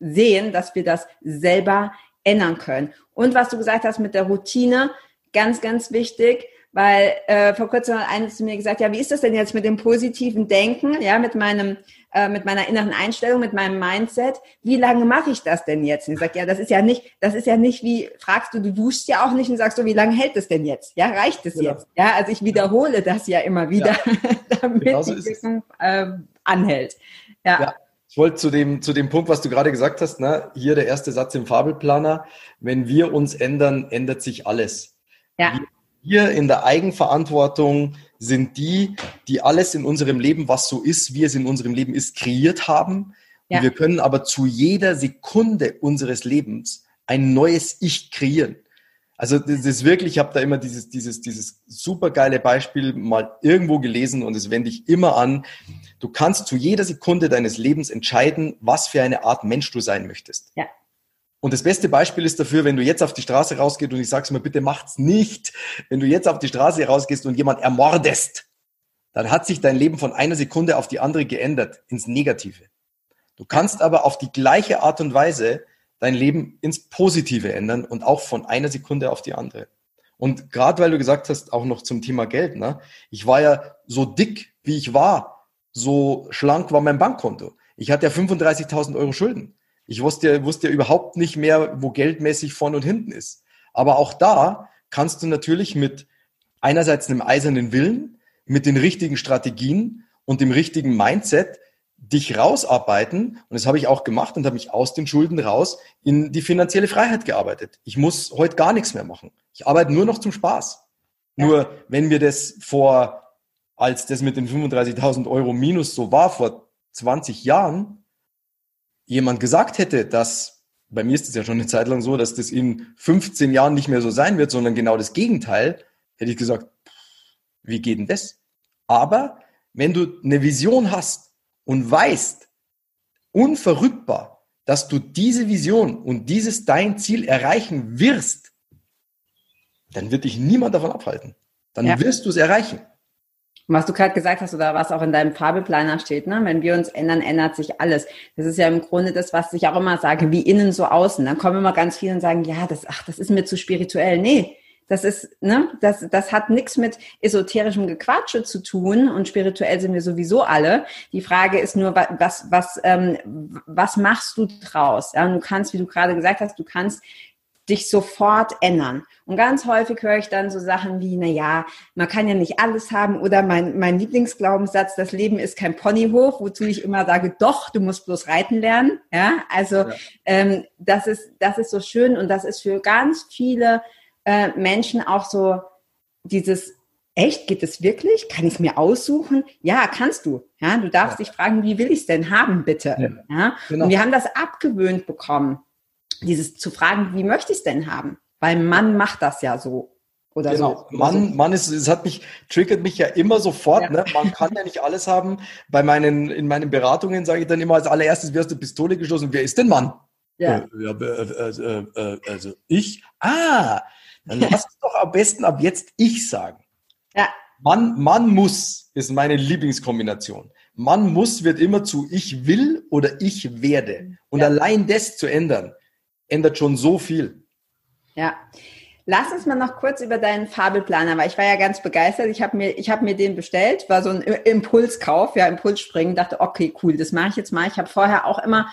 sehen, dass wir das selber ändern können. Und was du gesagt hast mit der Routine, ganz, ganz wichtig, weil äh, vor kurzem hat einer zu mir gesagt, ja, wie ist das denn jetzt mit dem positiven Denken, ja, mit meinem äh, mit meiner inneren Einstellung, mit meinem Mindset, wie lange mache ich das denn jetzt? Und ich sage, ja, das ist ja nicht, das ist ja nicht wie, fragst du, du duschst ja auch nicht und sagst so, wie lange hält es denn jetzt? Ja, reicht es genau. jetzt? Ja, also ich wiederhole das ja immer wieder, ja. [laughs] damit genau so die Wissen äh, anhält. ja. ja. Ich wollte zu dem, zu dem Punkt, was du gerade gesagt hast, ne? hier der erste Satz im Fabelplaner. Wenn wir uns ändern, ändert sich alles. Ja. Wir in der Eigenverantwortung sind die, die alles in unserem Leben, was so ist, wie es in unserem Leben ist, kreiert haben. Ja. Und wir können aber zu jeder Sekunde unseres Lebens ein neues Ich kreieren. Also das ist wirklich, ich habe da immer dieses, dieses, dieses supergeile Beispiel mal irgendwo gelesen und es wende ich immer an. Du kannst zu jeder Sekunde deines Lebens entscheiden, was für eine Art Mensch du sein möchtest. Ja. Und das beste Beispiel ist dafür, wenn du jetzt auf die Straße rausgehst und ich sag's mir, bitte macht's nicht. Wenn du jetzt auf die Straße rausgehst und jemand ermordest, dann hat sich dein Leben von einer Sekunde auf die andere geändert, ins Negative. Du kannst aber auf die gleiche Art und Weise dein Leben ins Positive ändern und auch von einer Sekunde auf die andere. Und gerade weil du gesagt hast, auch noch zum Thema Geld, ne? Ich war ja so dick, wie ich war, so schlank war mein Bankkonto. Ich hatte ja 35.000 Euro Schulden. Ich wusste, wusste ja überhaupt nicht mehr, wo geldmäßig vorn und hinten ist. Aber auch da kannst du natürlich mit einerseits einem eisernen Willen, mit den richtigen Strategien und dem richtigen Mindset dich rausarbeiten. Und das habe ich auch gemacht und habe mich aus den Schulden raus in die finanzielle Freiheit gearbeitet. Ich muss heute gar nichts mehr machen. Ich arbeite nur noch zum Spaß. Ja. Nur wenn mir das vor, als das mit den 35.000 Euro minus so war, vor 20 Jahren jemand gesagt hätte, dass, bei mir ist es ja schon eine Zeit lang so, dass das in 15 Jahren nicht mehr so sein wird, sondern genau das Gegenteil, hätte ich gesagt, wie geht denn das? Aber wenn du eine Vision hast und weißt, unverrückbar, dass du diese Vision und dieses dein Ziel erreichen wirst, dann wird dich niemand davon abhalten. Dann ja. wirst du es erreichen. Und was du gerade gesagt hast oder was auch in deinem Fabelplaner steht, ne? wenn wir uns ändern, ändert sich alles. Das ist ja im Grunde das, was ich auch immer sage, wie innen so außen. Dann kommen immer ganz viele und sagen, ja, das, ach, das ist mir zu spirituell. Nee, das ist, ne, das, das hat nichts mit esoterischem Gequatsche zu tun und spirituell sind wir sowieso alle. Die Frage ist nur, was, was, ähm, was machst du draus? Ja, und du kannst, wie du gerade gesagt hast, du kannst dich sofort ändern. Und ganz häufig höre ich dann so Sachen wie, na ja, man kann ja nicht alles haben oder mein, mein Lieblingsglaubenssatz, das Leben ist kein Ponyhof, wozu ich immer sage, doch, du musst bloß reiten lernen. Ja, also ja. Ähm, das ist, das ist so schön und das ist für ganz viele äh, Menschen auch so dieses Echt, geht es wirklich? Kann ich es mir aussuchen? Ja, kannst du. Ja, du darfst ja. dich fragen, wie will ich es denn haben, bitte? Ja, ja? Genau. Und wir haben das abgewöhnt bekommen dieses zu fragen, wie möchte ich es denn haben? Weil Mann macht das ja so. Oder genau. so. Mann, Mann ist, es hat mich, triggert mich ja immer sofort, ja. ne? Man kann ja nicht alles haben. Bei meinen, in meinen Beratungen sage ich dann immer als allererstes, wirst du Pistole geschossen. Wer ist denn Mann? Ja. Äh, ja äh, äh, äh, also ich, ah, dann lass es doch am besten ab jetzt ich sagen. Ja. Mann, Mann muss ist meine Lieblingskombination. Mann muss wird immer zu ich will oder ich werde. Und ja. allein das zu ändern, ändert schon so viel. Ja. Lass uns mal noch kurz über deinen Fabelplaner, weil ich war ja ganz begeistert. Ich habe mir, ich habe mir den bestellt, war so ein Impulskauf, ja, Impulsspringen, dachte, okay, cool, das mache ich jetzt mal. Ich habe vorher auch immer,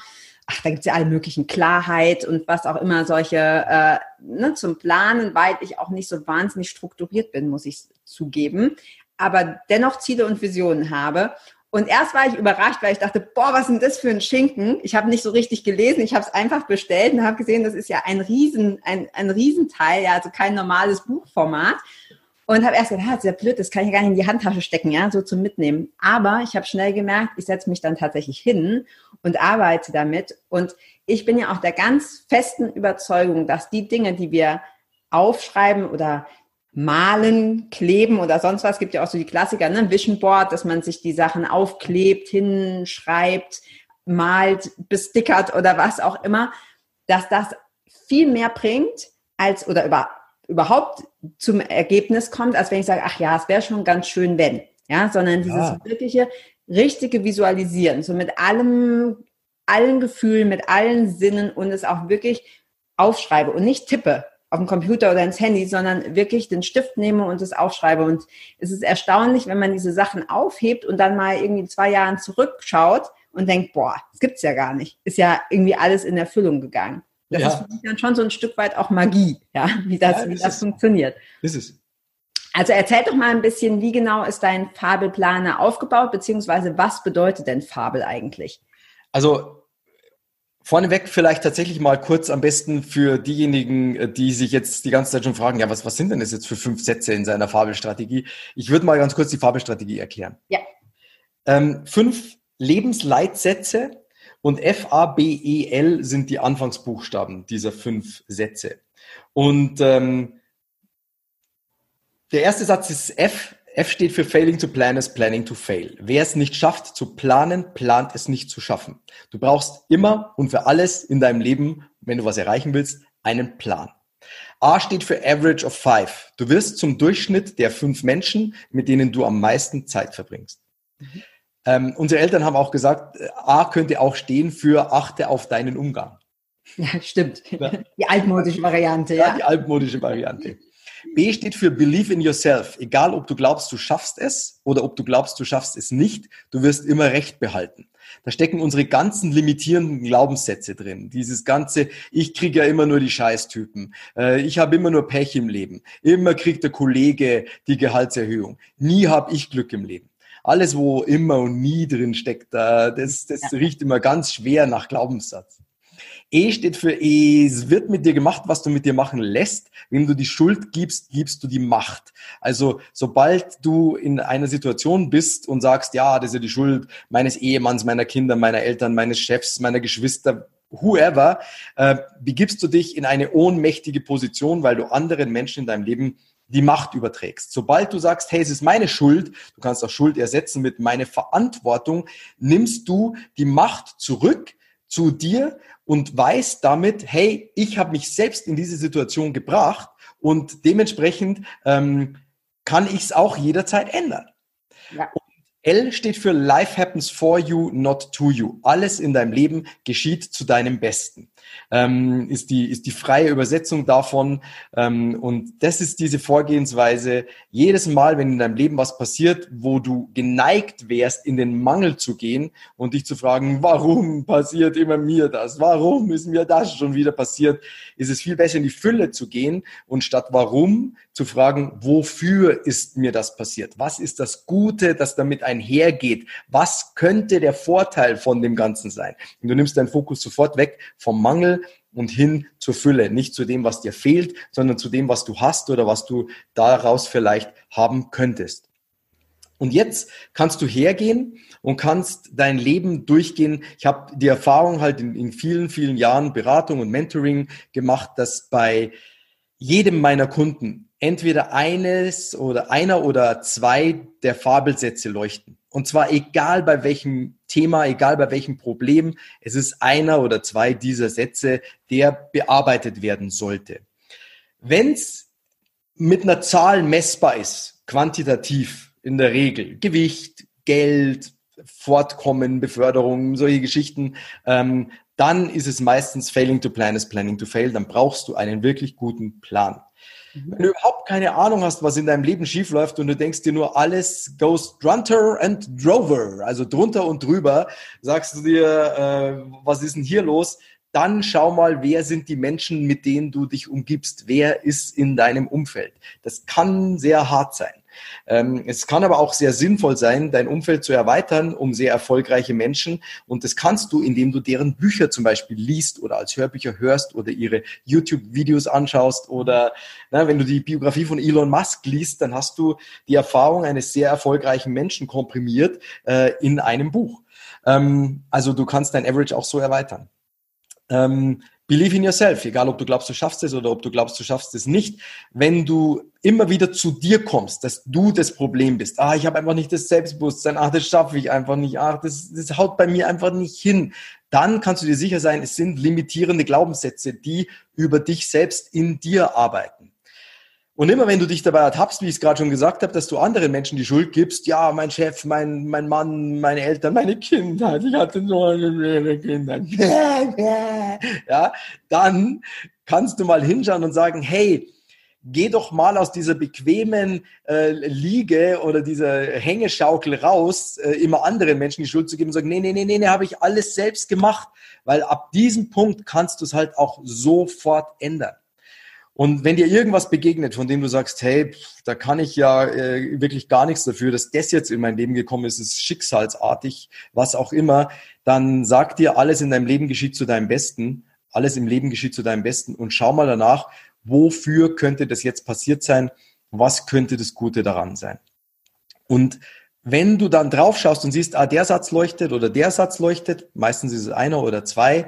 ach, da gibt's ja alle möglichen Klarheit und was auch immer solche äh, ne, zum Planen, weil ich auch nicht so wahnsinnig strukturiert bin, muss ich zugeben, aber dennoch Ziele und Visionen habe. Und erst war ich überrascht, weil ich dachte, boah, was ist das für ein Schinken? Ich habe nicht so richtig gelesen, ich habe es einfach bestellt und habe gesehen, das ist ja ein Riesen, ein, ein Riesenteil, ja, also kein normales Buchformat. Und habe erst gedacht, ah, das ist ja blöd, das kann ich gar nicht in die Handtasche stecken, ja, so zum Mitnehmen. Aber ich habe schnell gemerkt, ich setze mich dann tatsächlich hin und arbeite damit. Und ich bin ja auch der ganz festen Überzeugung, dass die Dinge, die wir aufschreiben oder malen, kleben oder sonst was. Gibt ja auch so die Klassiker, ne? Vision Board, dass man sich die Sachen aufklebt, hinschreibt, malt, bestickert oder was auch immer, dass das viel mehr bringt als oder über, überhaupt zum Ergebnis kommt, als wenn ich sage, ach ja, es wäre schon ganz schön, wenn. Ja, sondern dieses ja. wirkliche, richtige Visualisieren, so mit allem, allen Gefühlen, mit allen Sinnen und es auch wirklich aufschreibe und nicht tippe auf dem Computer oder ins Handy, sondern wirklich den Stift nehme und es aufschreibe. Und es ist erstaunlich, wenn man diese Sachen aufhebt und dann mal irgendwie zwei Jahren zurückschaut und denkt, boah, das gibt's ja gar nicht. Ist ja irgendwie alles in Erfüllung gegangen. Das ja. ist dann schon so ein Stück weit auch Magie, ja, wie das, ja, wie das funktioniert. Ist es. Also erzähl doch mal ein bisschen, wie genau ist dein Fabelplaner aufgebaut, beziehungsweise was bedeutet denn Fabel eigentlich? Also Vorneweg vielleicht tatsächlich mal kurz am besten für diejenigen, äh, die sich jetzt die ganze Zeit schon fragen, ja, was, was sind denn das jetzt für fünf Sätze in seiner Fabelstrategie? Ich würde mal ganz kurz die Fabelstrategie erklären. Ja. Ähm, fünf Lebensleitsätze und F-A-B-E-L sind die Anfangsbuchstaben dieser fünf Sätze. Und ähm, der erste Satz ist F F steht für Failing to Plan is Planning to Fail. Wer es nicht schafft zu planen, plant es nicht zu schaffen. Du brauchst immer und für alles in deinem Leben, wenn du was erreichen willst, einen Plan. A steht für Average of Five. Du wirst zum Durchschnitt der fünf Menschen, mit denen du am meisten Zeit verbringst. Mhm. Ähm, unsere Eltern haben auch gesagt, A könnte auch stehen für achte auf deinen Umgang. [laughs] Ja, stimmt. Ja. Die altmodische Variante. Ja, ja, die altmodische Variante. B steht für Believe in yourself. Egal, ob du glaubst, du schaffst es oder ob du glaubst, du schaffst es nicht, du wirst immer Recht behalten. Da stecken unsere ganzen limitierenden Glaubenssätze drin. Dieses ganze, ich kriege ja immer nur die Scheißtypen. Äh, ich habe immer nur Pech im Leben. Immer kriegt der Kollege die Gehaltserhöhung. Nie habe ich Glück im Leben. Alles, wo immer und nie drin steckt, das, das ja. riecht immer ganz schwer nach Glaubenssatz. E steht für es wird mit dir gemacht, was du mit dir machen lässt. Wenn du die Schuld gibst, gibst du die Macht. Also sobald du in einer Situation bist und sagst, ja, das ist ja die Schuld meines Ehemanns, meiner Kinder, meiner Eltern, meines Chefs, meiner Geschwister, whoever, äh, begibst du dich in eine ohnmächtige Position, weil du anderen Menschen in deinem Leben die Macht überträgst. Sobald du sagst, hey, es ist meine Schuld, du kannst auch Schuld ersetzen mit meine Verantwortung, nimmst du die Macht zurück zu dir und weißt damit, hey, ich habe mich selbst in diese Situation gebracht und dementsprechend ähm, kann ich es auch jederzeit ändern. Ja. L steht für Life happens for you, not to you. Alles in deinem Leben geschieht zu deinem Besten ähm, ist, die, ist die freie Übersetzung davon. Ähm, und das ist diese Vorgehensweise. Jedes Mal, wenn in deinem Leben was passiert, wo du geneigt wärst, in den Mangel zu gehen und dich zu fragen, warum passiert immer mir das? Warum ist mir das schon wieder passiert? Ist es viel besser, in die Fülle zu gehen und statt warum zu fragen, wofür ist mir das passiert? Was ist das Gute, das damit einhergeht? Was könnte der Vorteil von dem Ganzen sein? Und du nimmst deinen Fokus sofort weg vom Mangel und hin zur Fülle. Nicht zu dem, was dir fehlt, sondern zu dem, was du hast oder was du daraus vielleicht haben könntest. Und jetzt kannst du hergehen und kannst dein Leben durchgehen. Ich habe die Erfahrung halt in, in vielen, vielen Jahren Beratung und Mentoring gemacht, dass bei jedem meiner Kunden entweder eines oder einer oder zwei der Fabelsätze leuchten. Und zwar egal bei welchem Thema, egal bei welchem Problem, es ist einer oder zwei dieser Sätze, der bearbeitet werden sollte. Wenn es mit einer Zahl messbar ist, quantitativ in der Regel, Gewicht, Geld, Fortkommen, Beförderung, solche Geschichten, ähm, dann ist es meistens failing to plan is planning to fail. Dann brauchst du einen wirklich guten Plan. Mhm. Wenn du überhaupt keine Ahnung hast, was in deinem Leben schiefläuft und du denkst dir nur, alles goes drunter and drover, also drunter und drüber, sagst du dir, äh, was ist denn hier los? Dann schau mal, wer sind die Menschen, mit denen du dich umgibst? Wer ist in deinem Umfeld? Das kann sehr hart sein. Ähm, es kann aber auch sehr sinnvoll sein, dein Umfeld zu erweitern um sehr erfolgreiche Menschen. Und das kannst du, indem du deren Bücher zum Beispiel liest oder als Hörbücher hörst oder ihre YouTube-Videos anschaust oder na, wenn du die Biografie von Elon Musk liest, dann hast du die Erfahrung eines sehr erfolgreichen Menschen komprimiert äh, in einem Buch. Ähm, also du kannst dein Average auch so erweitern. Ähm, Believe in yourself, egal ob du glaubst, du schaffst es oder ob du glaubst, du schaffst es nicht. Wenn du immer wieder zu dir kommst, dass du das Problem bist. Ah, ich habe einfach nicht das Selbstbewusstsein. Ach, das schaffe ich einfach nicht. Ach, das, das haut bei mir einfach nicht hin. Dann kannst du dir sicher sein, es sind limitierende Glaubenssätze, die über dich selbst in dir arbeiten. Und immer wenn du dich dabei ertappst, wie ich es gerade schon gesagt habe, dass du anderen Menschen die Schuld gibst, ja, mein Chef, mein, mein Mann, meine Eltern, meine Kinder, ich hatte so eine Kinder, [laughs] ja, dann kannst du mal hinschauen und sagen, hey, geh doch mal aus dieser bequemen äh, Liege oder dieser Hängeschaukel raus, äh, immer anderen Menschen die Schuld zu geben und sagen, nee, nee, nee, nee, nee, habe ich alles selbst gemacht, weil ab diesem Punkt kannst du es halt auch sofort ändern. Und wenn dir irgendwas begegnet, von dem du sagst, hey, da kann ich ja äh, wirklich gar nichts dafür, dass das jetzt in mein Leben gekommen ist, ist schicksalsartig, was auch immer, dann sag dir, alles in deinem Leben geschieht zu deinem Besten, alles im Leben geschieht zu deinem Besten. Und schau mal danach, wofür könnte das jetzt passiert sein, was könnte das Gute daran sein. Und wenn du dann drauf schaust und siehst, ah, der Satz leuchtet oder der Satz leuchtet, meistens ist es einer oder zwei,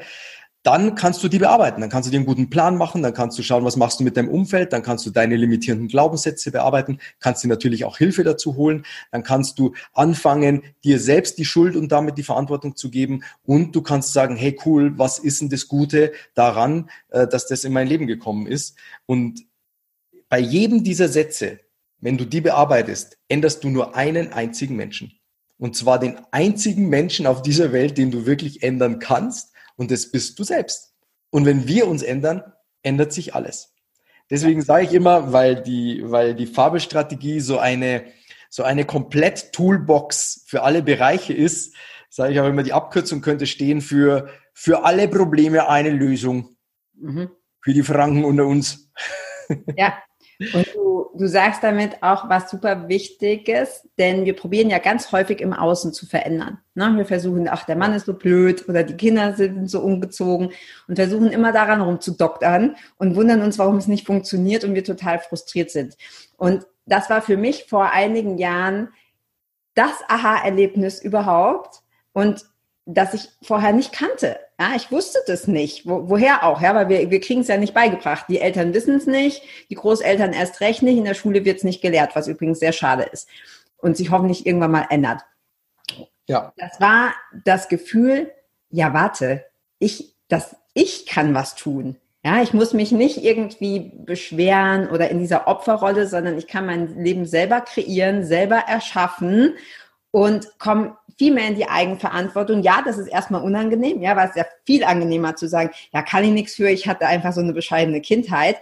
dann kannst du die bearbeiten. Dann kannst du dir einen guten Plan machen, dann kannst du schauen, was machst du mit deinem Umfeld, dann kannst du deine limitierenden Glaubenssätze bearbeiten, kannst dir natürlich auch Hilfe dazu holen, dann kannst du anfangen, dir selbst die Schuld und damit die Verantwortung zu geben und du kannst sagen, hey cool, was ist denn das Gute daran, äh, dass das in mein Leben gekommen ist? Und bei jedem dieser Sätze, wenn du die bearbeitest, änderst du nur einen einzigen Menschen. Und zwar den einzigen Menschen auf dieser Welt, den du wirklich ändern kannst und das bist du selbst. Und wenn wir uns ändern, ändert sich alles. Deswegen sage ich immer, weil die, weil die Fabelstrategie so eine, so eine komplett Toolbox für alle Bereiche ist, sage ich auch immer, die Abkürzung könnte stehen für, für alle Probleme eine Lösung. Mhm. Für die Franken unter uns. Ja. [laughs] Und du, sagst damit auch was super Wichtiges, denn wir probieren ja ganz häufig im Außen zu verändern. Ne? Wir versuchen, ach, der Mann ist so blöd oder die Kinder sind so umgezogen und versuchen immer daran rumzudoktern und wundern uns, warum es nicht funktioniert und wir total frustriert sind. Und das war für mich vor einigen Jahren das Aha-Erlebnis überhaupt und das ich vorher nicht kannte. Ja, ich wusste das nicht. Wo, woher auch? Ja, weil wir, wir kriegen es ja nicht beigebracht. Die Eltern wissen es nicht, die Großeltern erst recht nicht. In der Schule wird es nicht gelehrt, was übrigens sehr schade ist und sich hoffentlich irgendwann mal ändert. Ja. Das war das Gefühl, ja, warte, ich, das, ich kann was tun. Ja, ich muss mich nicht irgendwie beschweren oder in dieser Opferrolle, sondern ich kann mein Leben selber kreieren, selber erschaffen und komme viel mehr in die Eigenverantwortung. Ja, das ist erstmal unangenehm, ja, weil es ja viel angenehmer zu sagen, ja, kann ich nichts für, ich hatte einfach so eine bescheidene Kindheit.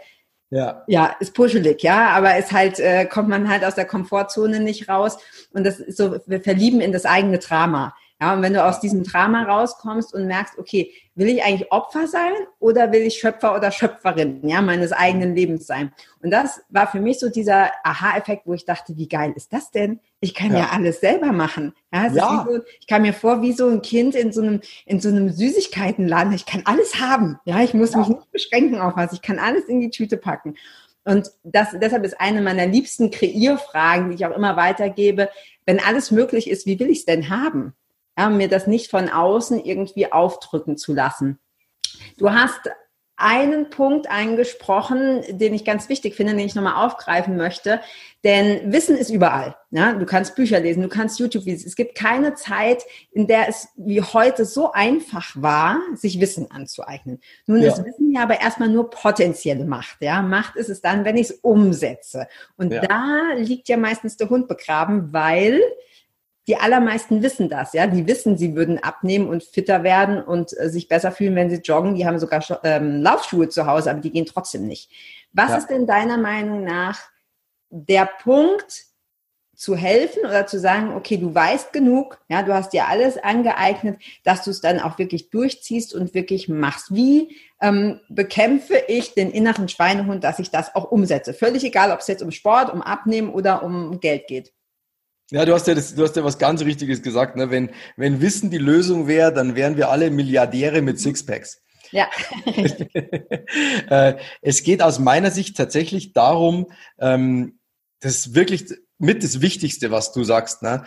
Ja. Ja, ist puschelig, ja, aber ist halt, äh, kommt man halt aus der Komfortzone nicht raus. Und das ist so, wir verlieben in das eigene Drama. Ja, und wenn du aus diesem Drama rauskommst und merkst, okay, will ich eigentlich Opfer sein oder will ich Schöpfer oder Schöpferin, ja, meines eigenen Lebens sein? Und das war für mich so dieser Aha-Effekt, wo ich dachte, wie geil ist das denn? Ich kann ja, ja alles selber machen. Ja, ja. So, ich kam mir vor wie so ein Kind in so einem, in so einem Süßigkeitenladen. Ich kann alles haben. Ja, ich muss ja. mich nicht beschränken auf was. Ich kann alles in die Tüte packen. Und das, deshalb ist eine meiner liebsten Kreierfragen, die ich auch immer weitergebe. Wenn alles möglich ist, wie will ich es denn haben? Ja, mir das nicht von außen irgendwie aufdrücken zu lassen. Du hast einen Punkt angesprochen, den ich ganz wichtig finde, den ich nochmal aufgreifen möchte. Denn Wissen ist überall. Ja? Du kannst Bücher lesen, du kannst YouTube-Videos. Es gibt keine Zeit, in der es wie heute so einfach war, sich Wissen anzueignen. Nun ja. ist Wissen ja aber erstmal nur potenzielle Macht. Ja? Macht ist es dann, wenn ich es umsetze. Und ja. da liegt ja meistens der Hund begraben, weil die allermeisten wissen das, ja. Die wissen, sie würden abnehmen und fitter werden und äh, sich besser fühlen, wenn sie joggen. Die haben sogar ähm, Laufschuhe zu Hause, aber die gehen trotzdem nicht. Was ja. ist denn deiner Meinung nach der Punkt, zu helfen oder zu sagen, okay, du weißt genug, ja, du hast dir alles angeeignet, dass du es dann auch wirklich durchziehst und wirklich machst. Wie ähm, bekämpfe ich den inneren Schweinehund, dass ich das auch umsetze? Völlig egal, ob es jetzt um Sport, um Abnehmen oder um Geld geht. Ja, du hast ja, das, du hast ja was ganz Richtiges gesagt. Ne? Wenn, wenn Wissen die Lösung wäre, dann wären wir alle Milliardäre mit Sixpacks. Ja. [laughs] Äh, es geht aus meiner Sicht tatsächlich darum, ähm, das ist wirklich mit das Wichtigste, was du sagst. Ne?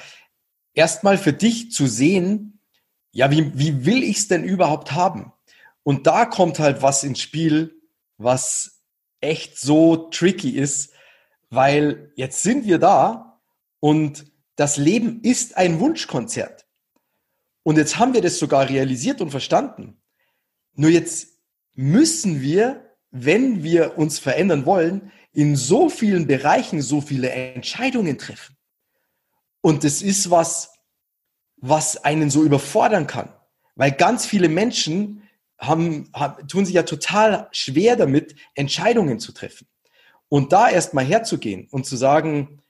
Erstmal für dich zu sehen, ja, wie, wie will ich es denn überhaupt haben? Und da kommt halt was ins Spiel, was echt so tricky ist, weil jetzt sind wir da und das Leben ist ein Wunschkonzert. Und jetzt haben wir das sogar realisiert und verstanden. Nur jetzt müssen wir, wenn wir uns verändern wollen, in so vielen Bereichen so viele Entscheidungen treffen. Und das ist was, was einen so überfordern kann. Weil ganz viele Menschen haben, haben, tun sich ja total schwer damit, Entscheidungen zu treffen. Und da erstmal herzugehen und zu sagen,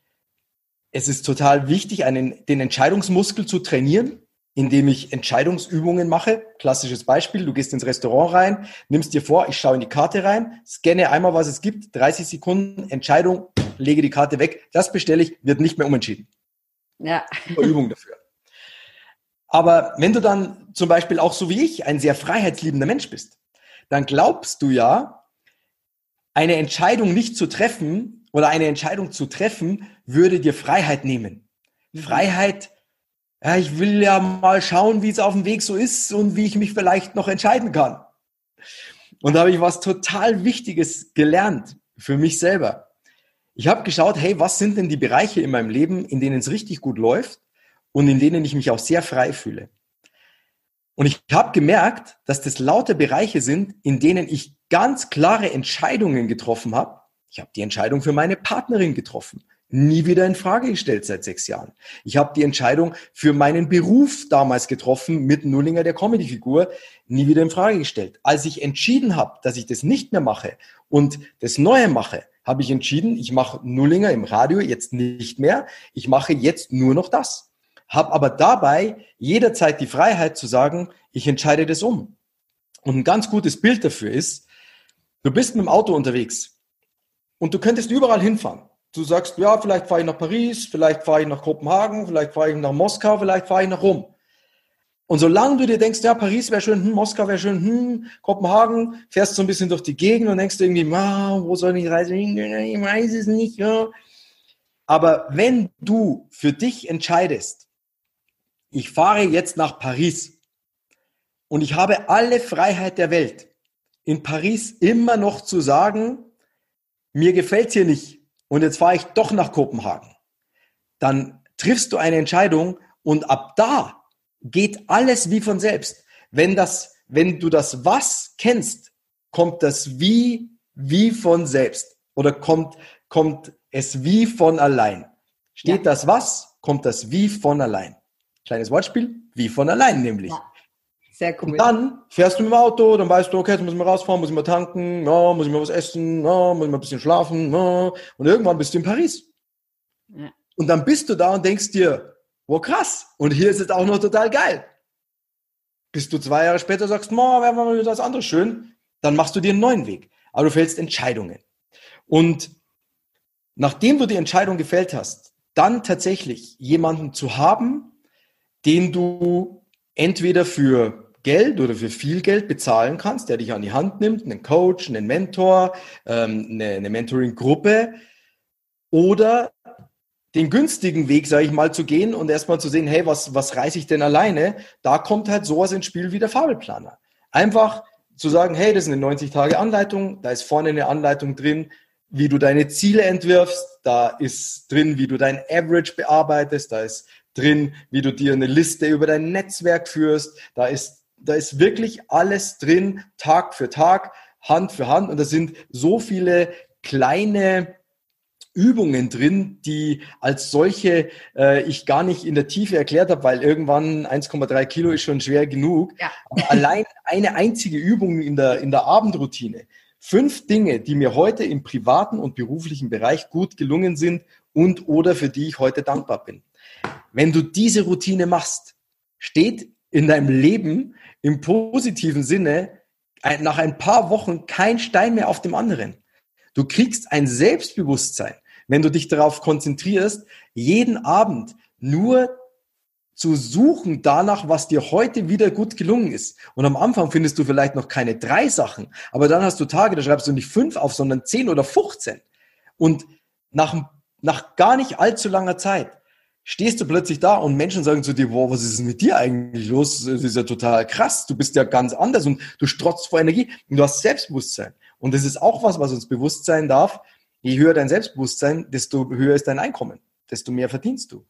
es ist total wichtig, einen, den Entscheidungsmuskel zu trainieren, indem ich Entscheidungsübungen mache. Klassisches Beispiel, du gehst ins Restaurant rein, nimmst dir vor, ich schaue in die Karte rein, scanne einmal, was es gibt, 30 Sekunden, Entscheidung, lege die Karte weg, das bestelle ich, wird nicht mehr umentschieden. Ja. Übung dafür. Aber wenn du dann zum Beispiel auch so wie ich ein sehr freiheitsliebender Mensch bist, dann glaubst du ja, eine Entscheidung nicht zu treffen oder eine Entscheidung zu treffen, würde dir Freiheit nehmen. Mhm. Freiheit, ja, ich will ja mal schauen, wie es auf dem Weg so ist und wie ich mich vielleicht noch entscheiden kann. Und da habe ich was total Wichtiges gelernt für mich selber. Ich habe geschaut, hey, was sind denn die Bereiche in meinem Leben, in denen es richtig gut läuft und in denen ich mich auch sehr frei fühle. Und ich habe gemerkt, dass das lauter Bereiche sind, in denen ich ganz klare Entscheidungen getroffen habe, ich habe die Entscheidung für meine Partnerin getroffen. Nie wieder in Frage gestellt seit sechs Jahren. Ich habe die Entscheidung für meinen Beruf damals getroffen mit Nullinger der Comedy-Figur. Nie wieder in Frage gestellt. Als ich entschieden habe, dass ich das nicht mehr mache und das Neue mache, habe ich entschieden, ich mache Nullinger im Radio jetzt nicht mehr. Ich mache jetzt nur noch das. Habe aber dabei jederzeit die Freiheit zu sagen, ich entscheide das um. Und ein ganz gutes Bild dafür ist, du bist mit dem Auto unterwegs und du könntest überall hinfahren. Du sagst, ja, vielleicht fahre ich nach Paris, vielleicht fahre ich nach Kopenhagen, vielleicht fahre ich nach Moskau, vielleicht fahre ich nach Rom. Und solange du dir denkst, ja, Paris wäre schön, hm, Moskau wäre schön, hm, Kopenhagen, fährst so ein bisschen durch die Gegend und denkst irgendwie, ah, wo soll ich reisen? Ich weiß es nicht, ja. Aber wenn du für dich entscheidest, ich fahre jetzt nach Paris und ich habe alle Freiheit der Welt, in Paris immer noch zu sagen, mir gefällt's hier nicht und jetzt fahre ich doch nach Kopenhagen, dann triffst du eine Entscheidung und ab da geht alles wie von selbst. Wenn das, wenn du das Was kennst, kommt das Wie wie von selbst oder kommt, kommt es wie von allein. Steht ja. das Was, kommt das Wie von allein. Kleines Wortspiel, wie von allein nämlich. Ja. Sehr cool. Und dann fährst du mit dem Auto, dann weißt du, okay, jetzt muss ich mal rausfahren, muss ich mal tanken, ja, muss ich mal was essen, ja, muss ich mal ein bisschen schlafen, ja, und irgendwann bist du in Paris. Ja. Und dann bist du da und denkst dir, wow, krass, und hier ist es auch noch total geil. Bis du zwei Jahre später sagst, ma, wäre mal wieder was anderes schön, dann machst du dir einen neuen Weg. Aber du fällst Entscheidungen. Und nachdem du die Entscheidung gefällt hast, dann tatsächlich jemanden zu haben, den du entweder für Geld oder für viel Geld bezahlen kannst, der dich an die Hand nimmt, einen Coach, einen Mentor, ähm, eine, eine Mentoring-Gruppe oder den günstigen Weg, sage ich mal, zu gehen und erstmal zu sehen, hey, was, was reiße ich denn alleine? Da kommt halt sowas ins Spiel wie der Fabelplaner. Einfach zu sagen, hey, das ist eine 90-Tage-Anleitung, da ist vorne eine Anleitung drin, wie du deine Ziele entwirfst, da ist drin, wie du dein Average bearbeitest, da ist drin, wie du dir eine Liste über dein Netzwerk führst, da ist da ist wirklich alles drin, Tag für Tag, Hand für Hand. Und da sind so viele kleine Übungen drin, die als solche äh, ich gar nicht in der Tiefe erklärt habe, weil irgendwann 1,3 Kilo ist schon schwer genug. Ja. Allein eine einzige Übung in der, in der Abendroutine. Fünf Dinge, die mir heute im privaten und beruflichen Bereich gut gelungen sind und oder für die ich heute dankbar bin. Wenn du diese Routine machst, steht in deinem Leben im positiven Sinne nach ein paar Wochen kein Stein mehr auf dem anderen. Du kriegst ein Selbstbewusstsein, wenn du dich darauf konzentrierst, jeden Abend nur zu suchen danach, was dir heute wieder gut gelungen ist. Und am Anfang findest du vielleicht noch keine drei Sachen, aber dann hast du Tage, da schreibst du nicht fünf auf, sondern zehn oder 15. Und nach, nach gar nicht allzu langer Zeit stehst du plötzlich da und Menschen sagen zu dir, wow, was ist denn mit dir eigentlich los? Das ist ja total krass. Du bist ja ganz anders und du strotzt vor Energie und du hast Selbstbewusstsein. Und das ist auch was, was uns bewusst sein darf. Je höher dein Selbstbewusstsein, desto höher ist dein Einkommen, desto mehr verdienst du.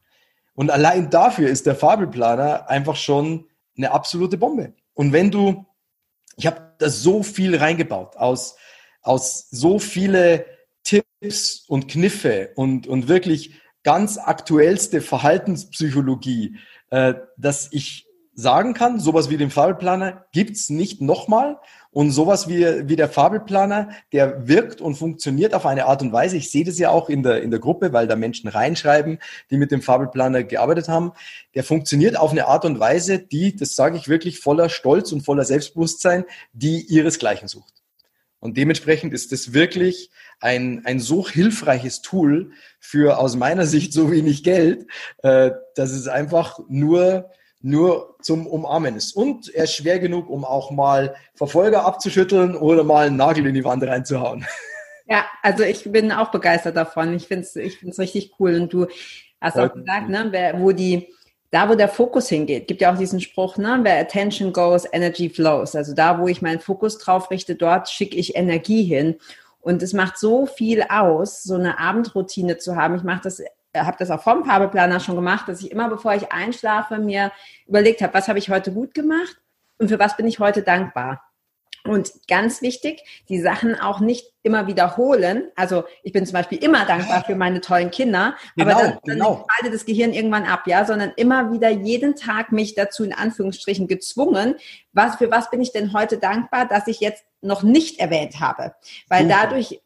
Und allein dafür ist der Fabelplaner einfach schon eine absolute Bombe. Und wenn du, ich habe da so viel reingebaut aus, aus so viele Tipps und Kniffe und, und wirklich ganz aktuellste Verhaltenspsychologie, äh, dass ich sagen kann, sowas wie den Fabelplaner gibt's nicht nochmal und sowas wie, wie der Fabelplaner, der wirkt und funktioniert auf eine Art und Weise. Ich sehe das ja auch in der, in der Gruppe, weil da Menschen reinschreiben, die mit dem Fabelplaner gearbeitet haben. Der funktioniert auf eine Art und Weise, die, das sage ich wirklich, voller Stolz und voller Selbstbewusstsein, die ihresgleichen sucht. Und dementsprechend ist es wirklich ein, ein so hilfreiches Tool für aus meiner Sicht so wenig Geld, äh, dass es einfach nur, nur zum Umarmen ist. Und er ist schwer genug, um auch mal Verfolger abzuschütteln oder mal einen Nagel in die Wand reinzuhauen. Ja, also ich bin auch begeistert davon. Ich finde es ich find's richtig cool. Und du hast auch gesagt, ne, wo die, da wo der Fokus hingeht, gibt ja auch diesen Spruch, ne, where attention goes, energy flows. Also da, wo ich meinen Fokus drauf richte, dort schicke ich Energie hin. Und es macht so viel aus, so eine Abendroutine zu haben. Ich mache das habe das auch vom Farbelplaner schon gemacht, dass ich immer, bevor ich einschlafe, mir überlegt habe, was habe ich heute gut gemacht und für was bin ich heute dankbar. Und ganz wichtig, die Sachen auch nicht immer wiederholen. Also ich bin zum Beispiel immer dankbar für meine tollen Kinder, genau, aber dann, dann genau. schaltet das Gehirn irgendwann ab, ja, sondern immer wieder jeden Tag mich dazu in Anführungsstrichen gezwungen, was für was bin ich denn heute dankbar, dass ich jetzt noch nicht erwähnt habe, weil Super. dadurch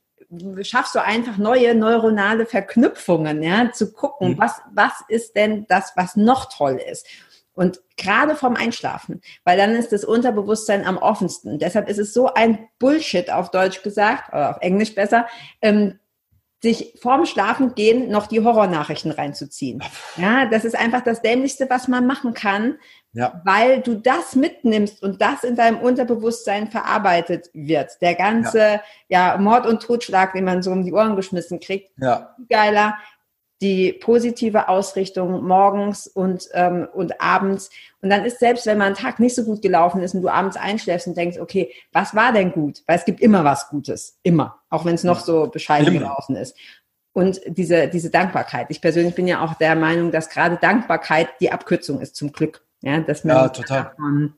schaffst du einfach neue neuronale Verknüpfungen, ja, zu gucken, mhm. was was ist denn das, was noch toll ist. Und gerade vorm Einschlafen, weil dann ist das Unterbewusstsein am offensten. Deshalb ist es so ein Bullshit auf Deutsch gesagt, oder auf Englisch besser, ähm, sich vorm Schlafengehen noch die Horrornachrichten reinzuziehen. Ja, das ist einfach das Dämlichste, was man machen kann, ja. weil du das mitnimmst und das in deinem Unterbewusstsein verarbeitet wird. Der ganze ja. ja Mord und Totschlag, den man so um die Ohren geschmissen kriegt, ja. geiler, die positive Ausrichtung morgens und, ähm, und abends. Und dann ist selbst, wenn mal ein Tag nicht so gut gelaufen ist und du abends einschläfst und denkst, okay, was war denn gut? Weil es gibt immer was Gutes. Immer. Auch wenn es noch so bescheiden immer. gelaufen ist. Und diese, diese Dankbarkeit. Ich persönlich bin ja auch der Meinung, dass gerade Dankbarkeit die Abkürzung ist zum Glück. Ja, dass man ja, total. davon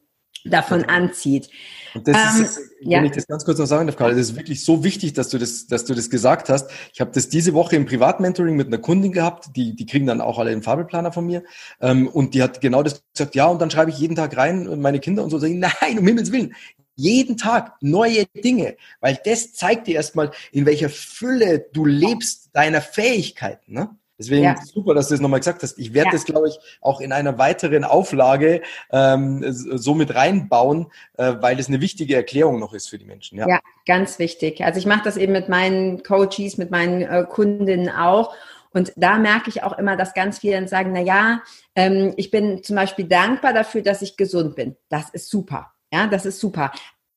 davon anzieht. Und das ähm, ist, wenn ja. ich das ganz kurz noch sagen darf, Karl, das ist wirklich so wichtig, dass du das, dass du das gesagt hast. Ich habe das diese Woche im Privatmentoring mit einer Kundin gehabt, die, die kriegen dann auch alle den Fabelplaner von mir. Ähm, und die hat genau das gesagt, ja, und dann schreibe ich jeden Tag rein und meine Kinder und so sagen, [laughs] nein, um Himmels Willen, jeden Tag neue Dinge, weil das zeigt dir erstmal, in welcher Fülle du lebst deiner Fähigkeiten. Ne? Deswegen ja. super, dass du das nochmal gesagt hast. Ich werde ja. das, glaube ich, auch in einer weiteren Auflage ähm, so mit reinbauen, äh, weil das eine wichtige Erklärung noch ist für die Menschen. Ja, ja ganz wichtig. Also ich mache das eben mit meinen Coaches, mit meinen äh, Kundinnen auch. Und da merke ich auch immer, dass ganz viele dann sagen, na ja, ähm, ich bin zum Beispiel dankbar dafür, dass ich gesund bin. Das ist super. Ja, das ist super.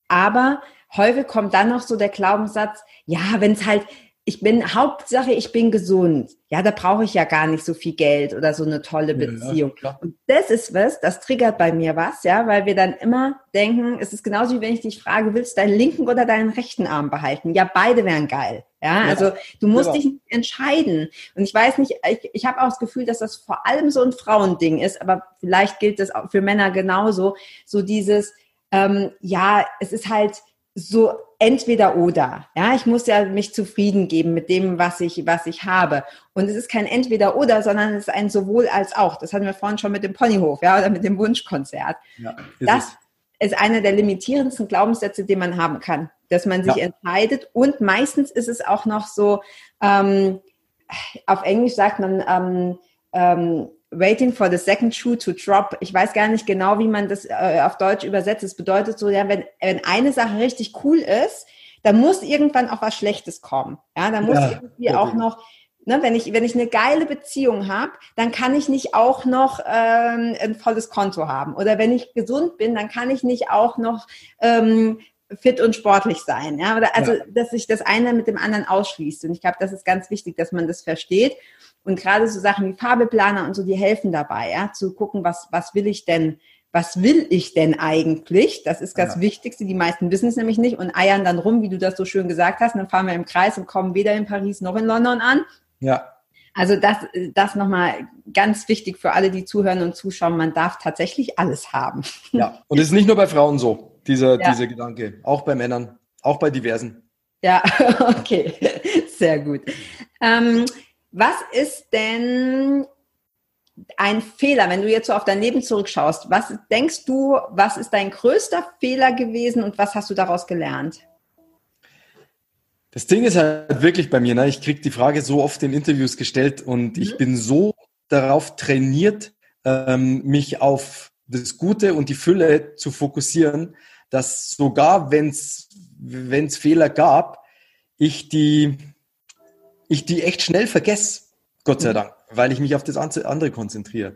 Aber häufig kommt dann noch so der Glaubenssatz, ja, wenn es halt, ich bin, Hauptsache, ich bin gesund. Ja, da brauche ich ja gar nicht so viel Geld oder so eine tolle Beziehung. Ja, und das ist was, das triggert bei mir was, ja, weil wir dann immer denken, es ist genauso wie wenn ich dich frage, willst du deinen linken oder deinen rechten Arm behalten? Ja, beide wären geil. Ja, ja also du musst genau. dich entscheiden. Und ich weiß nicht, ich, ich habe auch das Gefühl, dass das vor allem so ein Frauending ist, aber vielleicht gilt das auch für Männer genauso. So dieses, ähm, ja, es ist halt so entweder oder. Ja, ich muss ja mich zufrieden geben mit dem, was ich, was ich habe. Und es ist kein entweder oder, sondern es ist ein sowohl als auch. Das hatten wir vorhin schon mit dem Ponyhof, ja, oder mit dem Wunschkonzert. Ja, das es. ist einer der limitierendsten Glaubenssätze, den man haben kann, dass man sich ja. entscheidet. Und meistens ist es auch noch so, ähm, auf Englisch sagt man, ähm, ähm, waiting for the second shoe to drop. Ich weiß gar nicht genau, wie man das äh, auf Deutsch übersetzt. Es bedeutet so, ja, wenn, wenn eine Sache richtig cool ist, dann muss irgendwann auch was Schlechtes kommen. Ja, dann muss ja, irgendwie okay. auch noch, ne, wenn ich, wenn ich eine geile Beziehung habe, dann kann ich nicht auch noch ähm, ein volles Konto haben. Oder wenn ich gesund bin, dann kann ich nicht auch noch ähm, fit und sportlich sein. Ja, oder also, ja. dass sich das eine mit dem anderen ausschließt. Und ich glaube, das ist ganz wichtig, dass man das versteht. Und gerade so Sachen wie Farbelplaner und so, die helfen dabei, ja, zu gucken, was, was will ich denn, was will ich denn eigentlich? Das ist das ja. Wichtigste. Die meisten wissen es nämlich nicht und eiern dann rum, wie du das so schön gesagt hast. Und dann fahren wir im Kreis und kommen weder in Paris noch in London an. Ja. Also das, das nochmal ganz wichtig für alle, die zuhören und zuschauen. Man darf tatsächlich alles haben. Ja, und es ist nicht nur bei Frauen so, dieser, ja. dieser Gedanke. Auch bei Männern, auch bei diversen. Ja, [laughs] okay, sehr gut. Ähm, was ist denn ein Fehler, wenn du jetzt so auf dein Leben zurückschaust? Was denkst du, was ist dein größter Fehler gewesen und was hast du daraus gelernt? Das Ding ist halt wirklich bei mir, ne? ich kriege die Frage so oft in Interviews gestellt und mhm. ich bin so darauf trainiert, ähm, mich auf das Gute und die Fülle zu fokussieren, dass sogar wenn es Fehler gab, ich die ich die echt schnell vergesse, Gott sei mhm. Dank, weil ich mich auf das andere konzentriere.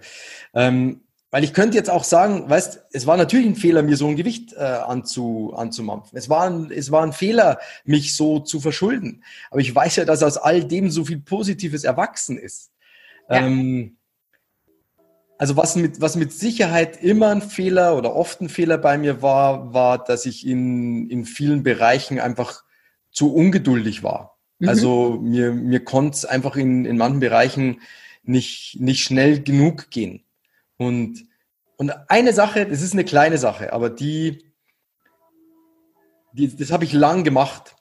Ähm, weil ich könnte jetzt auch sagen, weißt, es war natürlich ein Fehler, mir so ein Gewicht äh, anzu, anzumampfen. Es war, ein, es war ein Fehler, mich so zu verschulden. Aber ich weiß ja, dass aus all dem so viel Positives erwachsen ist. Ja. Ähm, also was mit, was mit Sicherheit immer ein Fehler oder oft ein Fehler bei mir war, war, dass ich in, in vielen Bereichen einfach zu ungeduldig war. Mhm. Also mir, mir konnte es einfach in, in manchen Bereichen nicht, nicht schnell genug gehen. Und, und eine Sache, das ist eine kleine Sache, aber die, die das habe ich lang gemacht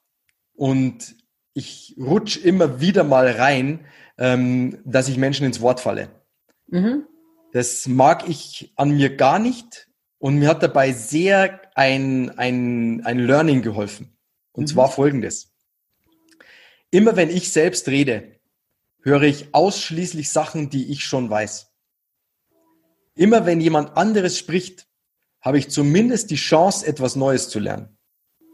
und ich rutsche immer wieder mal rein, ähm, dass ich Menschen ins Wort falle. Mhm. Das mag ich an mir gar nicht und mir hat dabei sehr ein, ein, ein Learning geholfen. Und mhm. zwar folgendes. Immer wenn ich selbst rede, höre ich ausschließlich Sachen, die ich schon weiß. Immer wenn jemand anderes spricht, habe ich zumindest die Chance, etwas Neues zu lernen.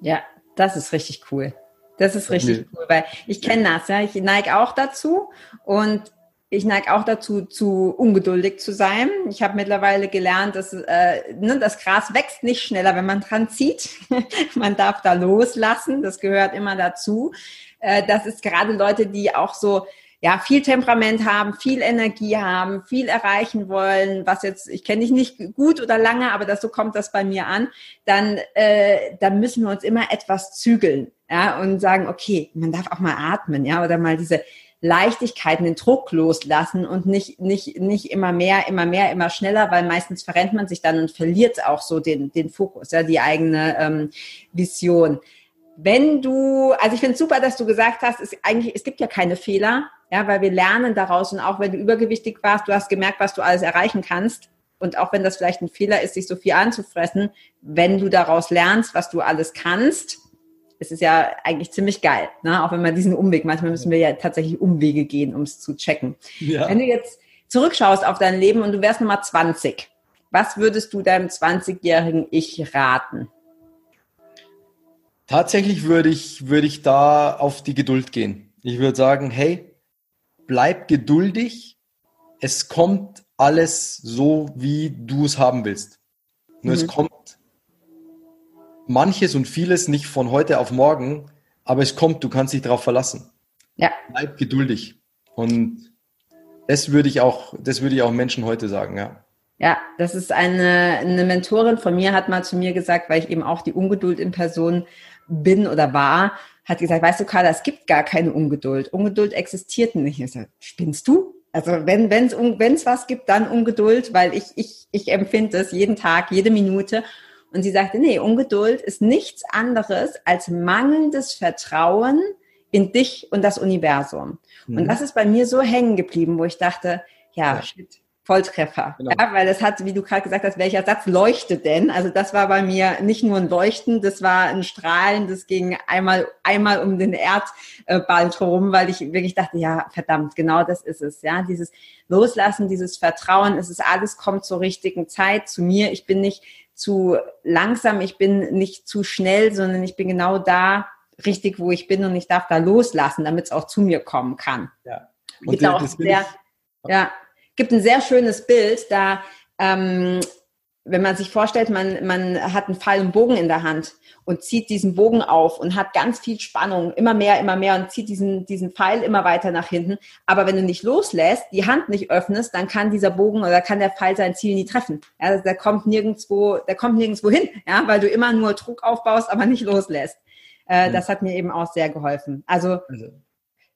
Ja, das ist richtig cool. Das ist richtig cool, weil ich kenne das, ja. Ich neige auch dazu und ich neige auch dazu, zu ungeduldig zu sein. Ich habe mittlerweile gelernt, dass äh, ne, das Gras wächst nicht schneller, wenn man dran zieht. [laughs] man darf da loslassen, das gehört immer dazu. Äh, das ist gerade Leute, die auch so ja viel Temperament haben, viel Energie haben, viel erreichen wollen, was jetzt ich kenne dich nicht gut oder lange, aber das so kommt das bei mir an. Dann äh, dann müssen wir uns immer etwas zügeln, ja und sagen, okay, man darf auch mal atmen, ja oder mal diese Leichtigkeit, den Druck loslassen und nicht, nicht, nicht immer mehr, immer mehr, immer schneller, weil meistens verrennt man sich dann und verliert auch so den, den Fokus, ja, die eigene ähm, Vision. Wenn du, also ich finde es super, dass du gesagt hast, es, eigentlich, es gibt ja keine Fehler, ja, weil wir lernen daraus und auch wenn du übergewichtig warst, du hast gemerkt, was du alles erreichen kannst. Und auch wenn das vielleicht ein Fehler ist, sich so viel anzufressen, wenn du daraus lernst, was du alles kannst, es ist ja eigentlich ziemlich geil, ne? auch wenn man diesen Umweg, manchmal müssen wir ja tatsächlich Umwege gehen, um es zu checken. Ja. Wenn du jetzt zurückschaust auf dein Leben und du wärst Nummer 20, was würdest du deinem 20-jährigen Ich raten? Tatsächlich würde ich, würde ich da auf die Geduld gehen. Ich würde sagen, hey, bleib geduldig. Es kommt alles so, wie du es haben willst. Nur mhm. es kommt manches und vieles nicht von heute auf morgen, aber es kommt, du kannst dich darauf verlassen. Ja. Bleib geduldig. Und das würde ich auch, das würde ich auch Menschen heute sagen, ja. Ja, das ist eine, eine Mentorin von mir hat mal zu mir gesagt, weil ich eben auch die Ungeduld in Person bin oder war, hat gesagt, weißt du, Carla, es gibt gar keine Ungeduld. Ungeduld existiert nicht. Ich so, spinnst du? Also wenn es wenn's was gibt, dann Ungeduld, weil ich, ich, ich empfinde es jeden Tag, jede Minute. Und sie sagte, nee, Ungeduld ist nichts anderes als mangelndes Vertrauen in dich und das Universum. Mhm. Und das ist bei mir so hängen geblieben, wo ich dachte, ja, ja. shit, Volltreffer. Genau. Ja, weil das hat, wie du gerade gesagt hast, welcher Satz leuchtet denn? Also das war bei mir nicht nur ein Leuchten, das war ein Strahlen, das ging einmal, einmal um den Erdball herum, weil ich wirklich dachte, ja, verdammt, genau das ist es. Ja, dieses Loslassen, dieses Vertrauen, es ist alles kommt zur richtigen Zeit zu mir. Ich bin nicht zu langsam, ich bin nicht zu schnell, sondern ich bin genau da richtig, wo ich bin und ich darf da loslassen, damit es auch zu mir kommen kann. Ja. Und gibt auch sehr, ja, gibt ein sehr schönes Bild, da ähm, wenn man sich vorstellt, man, man hat einen Pfeil und Bogen in der Hand und zieht diesen Bogen auf und hat ganz viel Spannung, immer mehr, immer mehr und zieht diesen, diesen Pfeil immer weiter nach hinten. Aber wenn du nicht loslässt, die Hand nicht öffnest, dann kann dieser Bogen oder kann der Pfeil sein Ziel nie treffen. Ja, der kommt nirgendwo, der kommt nirgendwo hin, ja, weil du immer nur Druck aufbaust, aber nicht loslässt. Äh, mhm. Das hat mir eben auch sehr geholfen. Also, also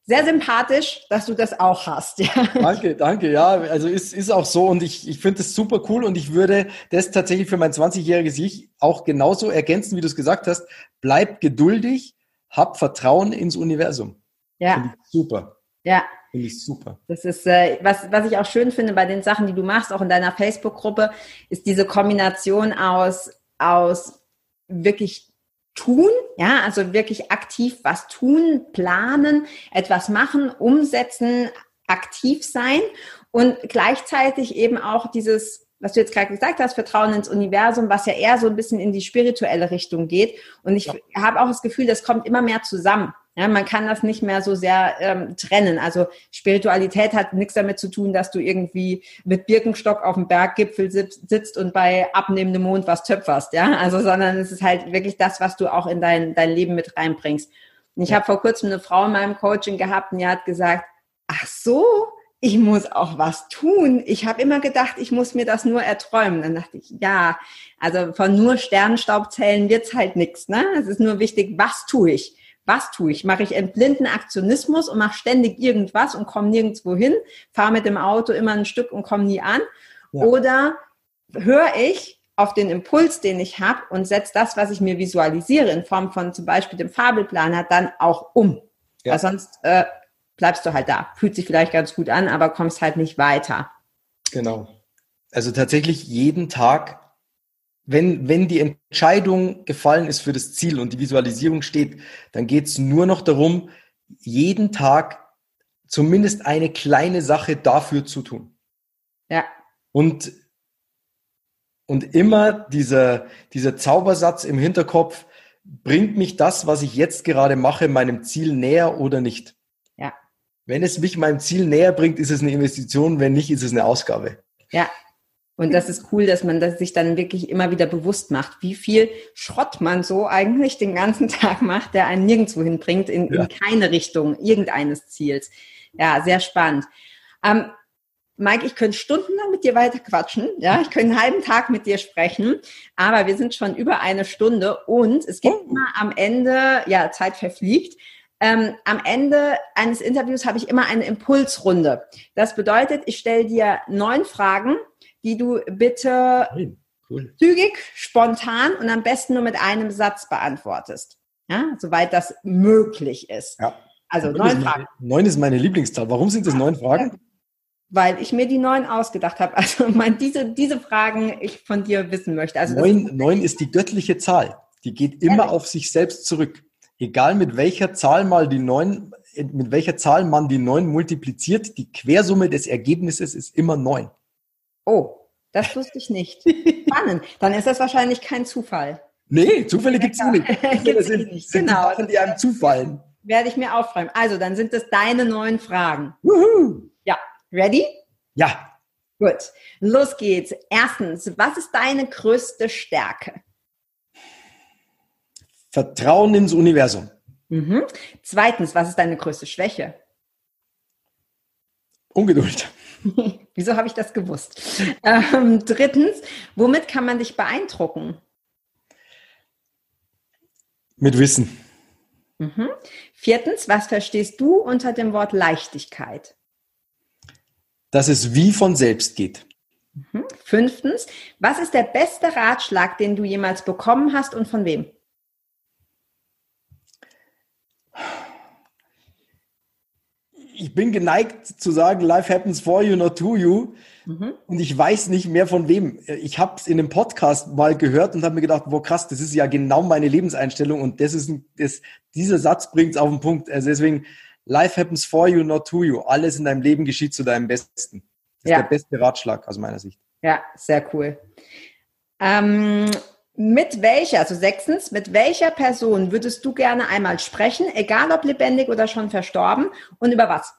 sehr sympathisch, dass du das auch hast. Ja. Danke, danke. Ja, also ist, ist auch so und ich, ich finde das super cool und ich würde das tatsächlich für mein 20-jähriges Ich auch genauso ergänzen, wie du es gesagt hast. Bleib geduldig, hab Vertrauen ins Universum. Ja. Super. Ja. Finde ich super. Das ist, äh, was, was ich auch schön finde bei den Sachen, die du machst, auch in deiner Facebook-Gruppe, ist diese Kombination aus, aus wirklich tun, ja, also wirklich aktiv was tun, planen, etwas machen, umsetzen, aktiv sein und gleichzeitig eben auch dieses, was du jetzt gerade gesagt hast, Vertrauen ins Universum, was ja eher so ein bisschen in die spirituelle Richtung geht. Und ich ja. habe auch das Gefühl, das kommt immer mehr zusammen. Ja, man kann das nicht mehr so sehr ähm, trennen. Also Spiritualität hat nichts damit zu tun, dass du irgendwie mit Birkenstock auf dem Berggipfel sitzt und bei abnehmendem Mond was töpferst, ja. Also, sondern es ist halt wirklich das, was du auch in dein, dein Leben mit reinbringst. Und ich ja. habe vor kurzem eine Frau in meinem Coaching gehabt und die hat gesagt, ach so, ich muss auch was tun. Ich habe immer gedacht, ich muss mir das nur erträumen. Dann dachte ich, ja, also von nur Sternenstaubzellen wird's halt nichts. Ne? Es ist nur wichtig, was tue ich was tue ich? Mache ich entblinden Aktionismus und mache ständig irgendwas und komme nirgendwo hin, fahre mit dem Auto immer ein Stück und komme nie an? Ja. Oder höre ich auf den Impuls, den ich habe und setze das, was ich mir visualisiere, in Form von zum Beispiel dem Fabelplaner, dann auch um. Ja. Weil sonst äh, bleibst du halt da. Fühlt sich vielleicht ganz gut an, aber kommst halt nicht weiter. Genau. Also tatsächlich jeden Tag wenn, wenn die Entscheidung gefallen ist für das Ziel und die Visualisierung steht, dann geht es nur noch darum, jeden Tag zumindest eine kleine Sache dafür zu tun. Ja. Und, und immer dieser, dieser Zaubersatz im Hinterkopf, bringt mich das, was ich jetzt gerade mache, meinem Ziel näher oder nicht? Ja. Wenn es mich meinem Ziel näher bringt, ist es eine Investition, wenn nicht, ist es eine Ausgabe. Ja, und das ist cool, dass man das sich dann wirklich immer wieder bewusst macht, wie viel Schrott man so eigentlich den ganzen [laughs] Tag macht, der einen nirgendwo hinbringt, in, ja. in keine Richtung irgendeines Ziels. Ja, sehr spannend. Ähm, Mike, ich könnte stundenlang mit dir weiter quatschen. Ja, ich könnte einen halben Tag mit dir sprechen, aber wir sind schon über eine Stunde und es gibt oh. immer am Ende, ja, Zeit verfliegt. Ähm, am Ende eines Interviews habe ich immer eine Impulsrunde. Das bedeutet, ich stelle dir neun Fragen die du bitte cool. zügig, spontan und am besten nur mit einem Satz beantwortest. Ja, soweit das möglich ist. Ja. Also neun, neun Fragen. neun ist meine Lieblingszahl. Warum sind das neun Fragen? Weil ich mir die neun ausgedacht habe. [laughs] Also mein, diese, diese Fragen ich von dir wissen möchte. Also neun, neun ist die göttliche Zahl. Die geht immer auf sich selbst zurück. Egal mit welcher Zahl mal die neun, mit welcher Zahl man die neun multipliziert, die Quersumme des Ergebnisses ist immer neun. Oh, das wusste ich nicht. Spannend. Dann ist das wahrscheinlich kein Zufall. Nee, Zufälle gibt es nicht. gibt's [laughs] sind, nicht. Sind genau. Sachen, die einem zufallen. Werde ich mir aufschreiben. Also, dann sind es deine neuen Fragen. Wuhu. Ja. Ready? Ja. Gut. Los geht's. Erstens, was ist deine größte Stärke? Vertrauen ins Universum. Mhm. Zweitens, was ist deine größte Schwäche? Ungeduld. [laughs] Wieso habe ich das gewusst? Ähm, drittens, womit kann man dich beeindrucken? Mit Wissen. Mhm. Viertens, was verstehst du unter dem Wort Leichtigkeit? Dass es wie von selbst geht. Mhm. Fünftens, was ist der beste Ratschlag, den du jemals bekommen hast und von wem? Ich bin geneigt zu sagen, life happens for you, not to you. Mhm. Und ich weiß nicht mehr von wem. Ich habe es in einem Podcast mal gehört und habe mir gedacht, wow krass, das ist ja genau meine Lebenseinstellung und das ist das, dieser Satz bringt es auf den Punkt. Also deswegen, life happens for you, not to you. Alles in deinem Leben geschieht zu deinem Besten. Das ja. ist der beste Ratschlag aus meiner Sicht. Ja, sehr cool. Ähm, mit welcher, also sechstens, mit welcher Person würdest du gerne einmal sprechen, egal ob lebendig oder schon verstorben und über was?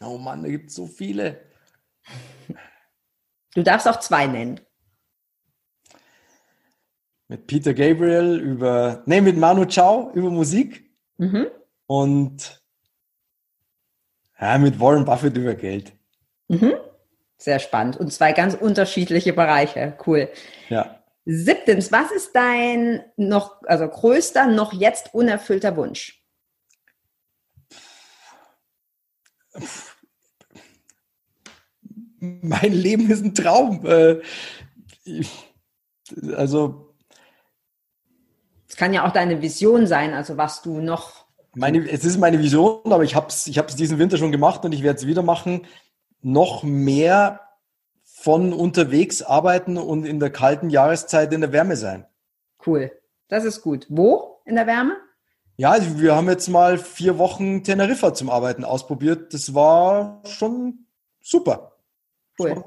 Oh Mann, da gibt es so viele. Du darfst auch zwei nennen. Mit Peter Gabriel über, nee, mit Manu Chao über Musik. Mhm. Und ja, mit Warren Buffett über Geld. Mhm. Sehr spannend. Und zwei ganz unterschiedliche Bereiche. Cool. Ja. Siebtens, was ist dein noch, also größter, noch jetzt unerfüllter Wunsch? Mein Leben ist ein Traum. Äh, also. Es kann ja auch deine Vision sein, also was du noch meine, es ist meine Vision, aber ich habe es ich diesen Winter schon gemacht und ich werde es wieder machen. Noch mehr von unterwegs arbeiten und in der kalten Jahreszeit in der Wärme sein. Cool. Das ist gut. Wo in der Wärme? Ja, also wir haben jetzt mal vier Wochen Teneriffa zum Arbeiten ausprobiert. Das war schon super. Cool.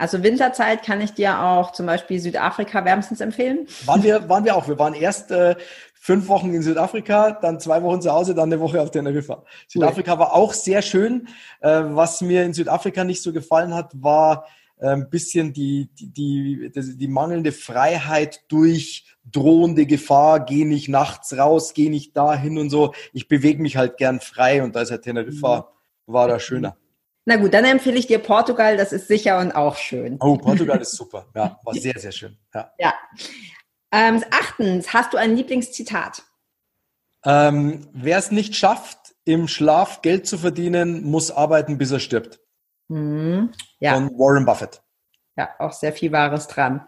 Also Winterzeit kann ich dir auch zum Beispiel Südafrika wärmstens empfehlen. Waren wir, waren wir auch. Wir waren erst äh, fünf Wochen in Südafrika, dann zwei Wochen zu Hause, dann eine Woche auf Teneriffa. Südafrika war auch sehr schön. Äh, was mir in Südafrika nicht so gefallen hat, war äh, ein bisschen die, die, die, die mangelnde Freiheit durch drohende Gefahr, geh nicht nachts raus, geh nicht dahin und so. Ich bewege mich halt gern frei und da ist halt Teneriffa, mhm. war da schöner. Na gut, dann empfehle ich dir Portugal, das ist sicher und auch schön. Oh, Portugal ist [laughs] super. Ja, war sehr, sehr schön. Ja. ja. Ähm, achtens, hast du ein Lieblingszitat? Ähm, Wer es nicht schafft, im Schlaf Geld zu verdienen, muss arbeiten, bis er stirbt. Mhm. Ja. Von Warren Buffett. Ja, auch sehr viel Wahres dran.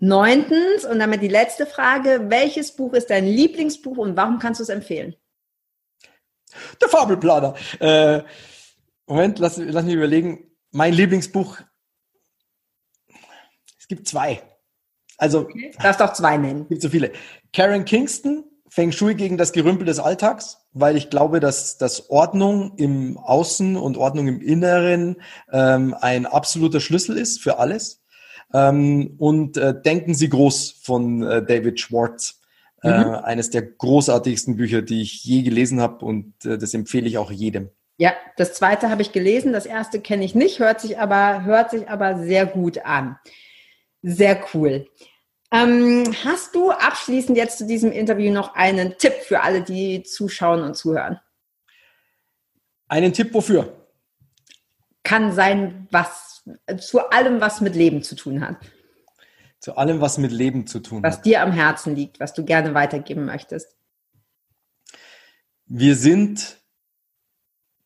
Neuntens, und damit die letzte Frage, welches Buch ist dein Lieblingsbuch und warum kannst du es empfehlen? Der Fabelplaner. Äh, Moment, lass, lass mich überlegen. Mein Lieblingsbuch. Es gibt zwei. Also. Okay. Darfst auch zwei nennen. Gibt so viele. Karen Kingston, Feng Shui gegen das Gerümpel des Alltags, weil ich glaube, dass, dass Ordnung im Außen und Ordnung im Inneren ähm, ein absoluter Schlüssel ist für alles. Ähm, und äh, Denken Sie groß von äh, David Schwartz. Äh, mhm. Eines der großartigsten Bücher, die ich je gelesen habe und äh, das empfehle ich auch jedem. Ja, das zweite habe ich gelesen, das erste kenne ich nicht, hört sich aber, hört sich aber sehr gut an. Sehr cool. Ähm, hast du abschließend jetzt zu diesem Interview noch einen Tipp für alle, die zuschauen und zuhören? Einen Tipp wofür? Kann sein, was zu allem, was mit Leben zu tun hat. Zu allem, was mit Leben zu tun was hat. Was dir am Herzen liegt, was du gerne weitergeben möchtest. Wir sind,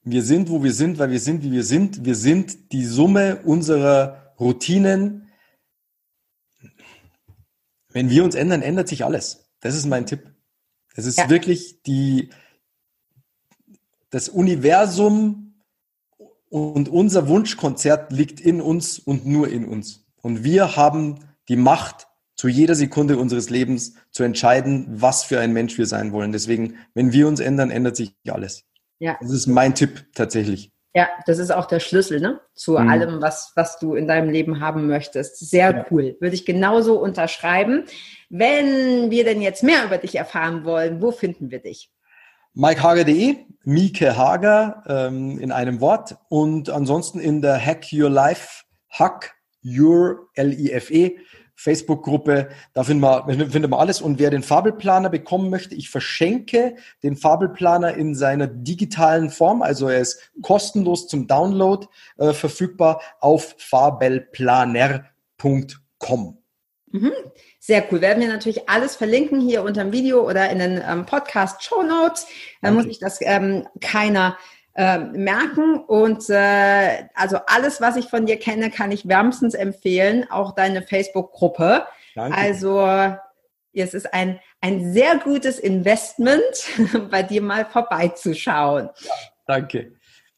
wir sind, wo wir sind, weil wir sind, wie wir sind. Wir sind die Summe unserer Routinen, wenn wir uns ändern, ändert sich alles. Das ist mein Tipp. Es ist ja. wirklich die, das Universum und unser Wunschkonzert liegt in uns und nur in uns. Und wir haben die Macht, zu jeder Sekunde unseres Lebens zu entscheiden, was für ein Mensch wir sein wollen. Deswegen, wenn wir uns ändern, ändert sich alles. Ja. Das ist mein Tipp tatsächlich. Ja, das ist auch der Schlüssel ne? zu mhm. allem, was, was du in deinem Leben haben möchtest. Sehr ja. cool. Würde ich genauso unterschreiben. Wenn wir denn jetzt mehr über dich erfahren wollen, wo finden wir dich? MikeHager.de, Mieke Hager ähm, in einem Wort und ansonsten in der Hack Your Life, Hack Your L-I-F-E Facebook-Gruppe. Da finden wir, finden wir alles. Und wer den Fabelplaner bekommen möchte, ich verschenke den Fabelplaner in seiner digitalen Form. Also er ist kostenlos zum Download äh, verfügbar auf fabelplaner.com. Mhm. Sehr cool. Werden wir natürlich alles verlinken hier unter dem Video oder in den ähm, Podcast Show Notes. Dann muss ich das ähm, keiner äh, merken. Und äh, also alles, was ich von dir kenne, kann ich wärmstens empfehlen. Auch deine Facebook-Gruppe. Also es ist ein, ein sehr gutes Investment, [laughs] bei dir mal vorbeizuschauen. Ja, danke.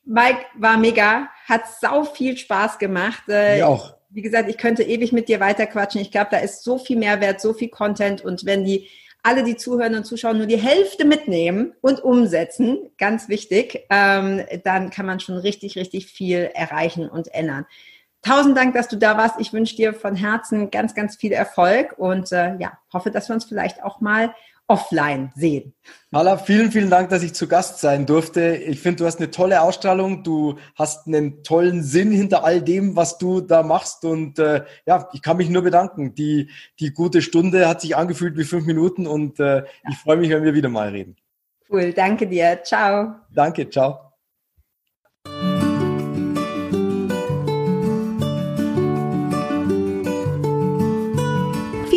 Mike war mega, hat sau viel Spaß gemacht. Äh, Mir auch. Wie gesagt, ich könnte ewig mit dir weiterquatschen. Ich glaube, da ist so viel Mehrwert, so viel Content. Und wenn die alle, die zuhören und zuschauen, nur die Hälfte mitnehmen und umsetzen, ganz wichtig, ähm, dann kann man schon richtig, richtig viel erreichen und ändern. Tausend Dank, dass du da warst. Ich wünsche dir von Herzen ganz, ganz viel Erfolg und äh, ja, hoffe, dass wir uns vielleicht auch mal offline sehen. Hala, vielen, vielen Dank, dass ich zu Gast sein durfte. Ich finde, du hast eine tolle Ausstrahlung. Du hast einen tollen Sinn hinter all dem, was du da machst. Und äh, ja, ich kann mich nur bedanken. Die, die gute Stunde hat sich angefühlt wie fünf Minuten und äh, ja. ich freue mich, wenn wir wieder mal reden. Cool, danke dir. Ciao. Danke, ciao.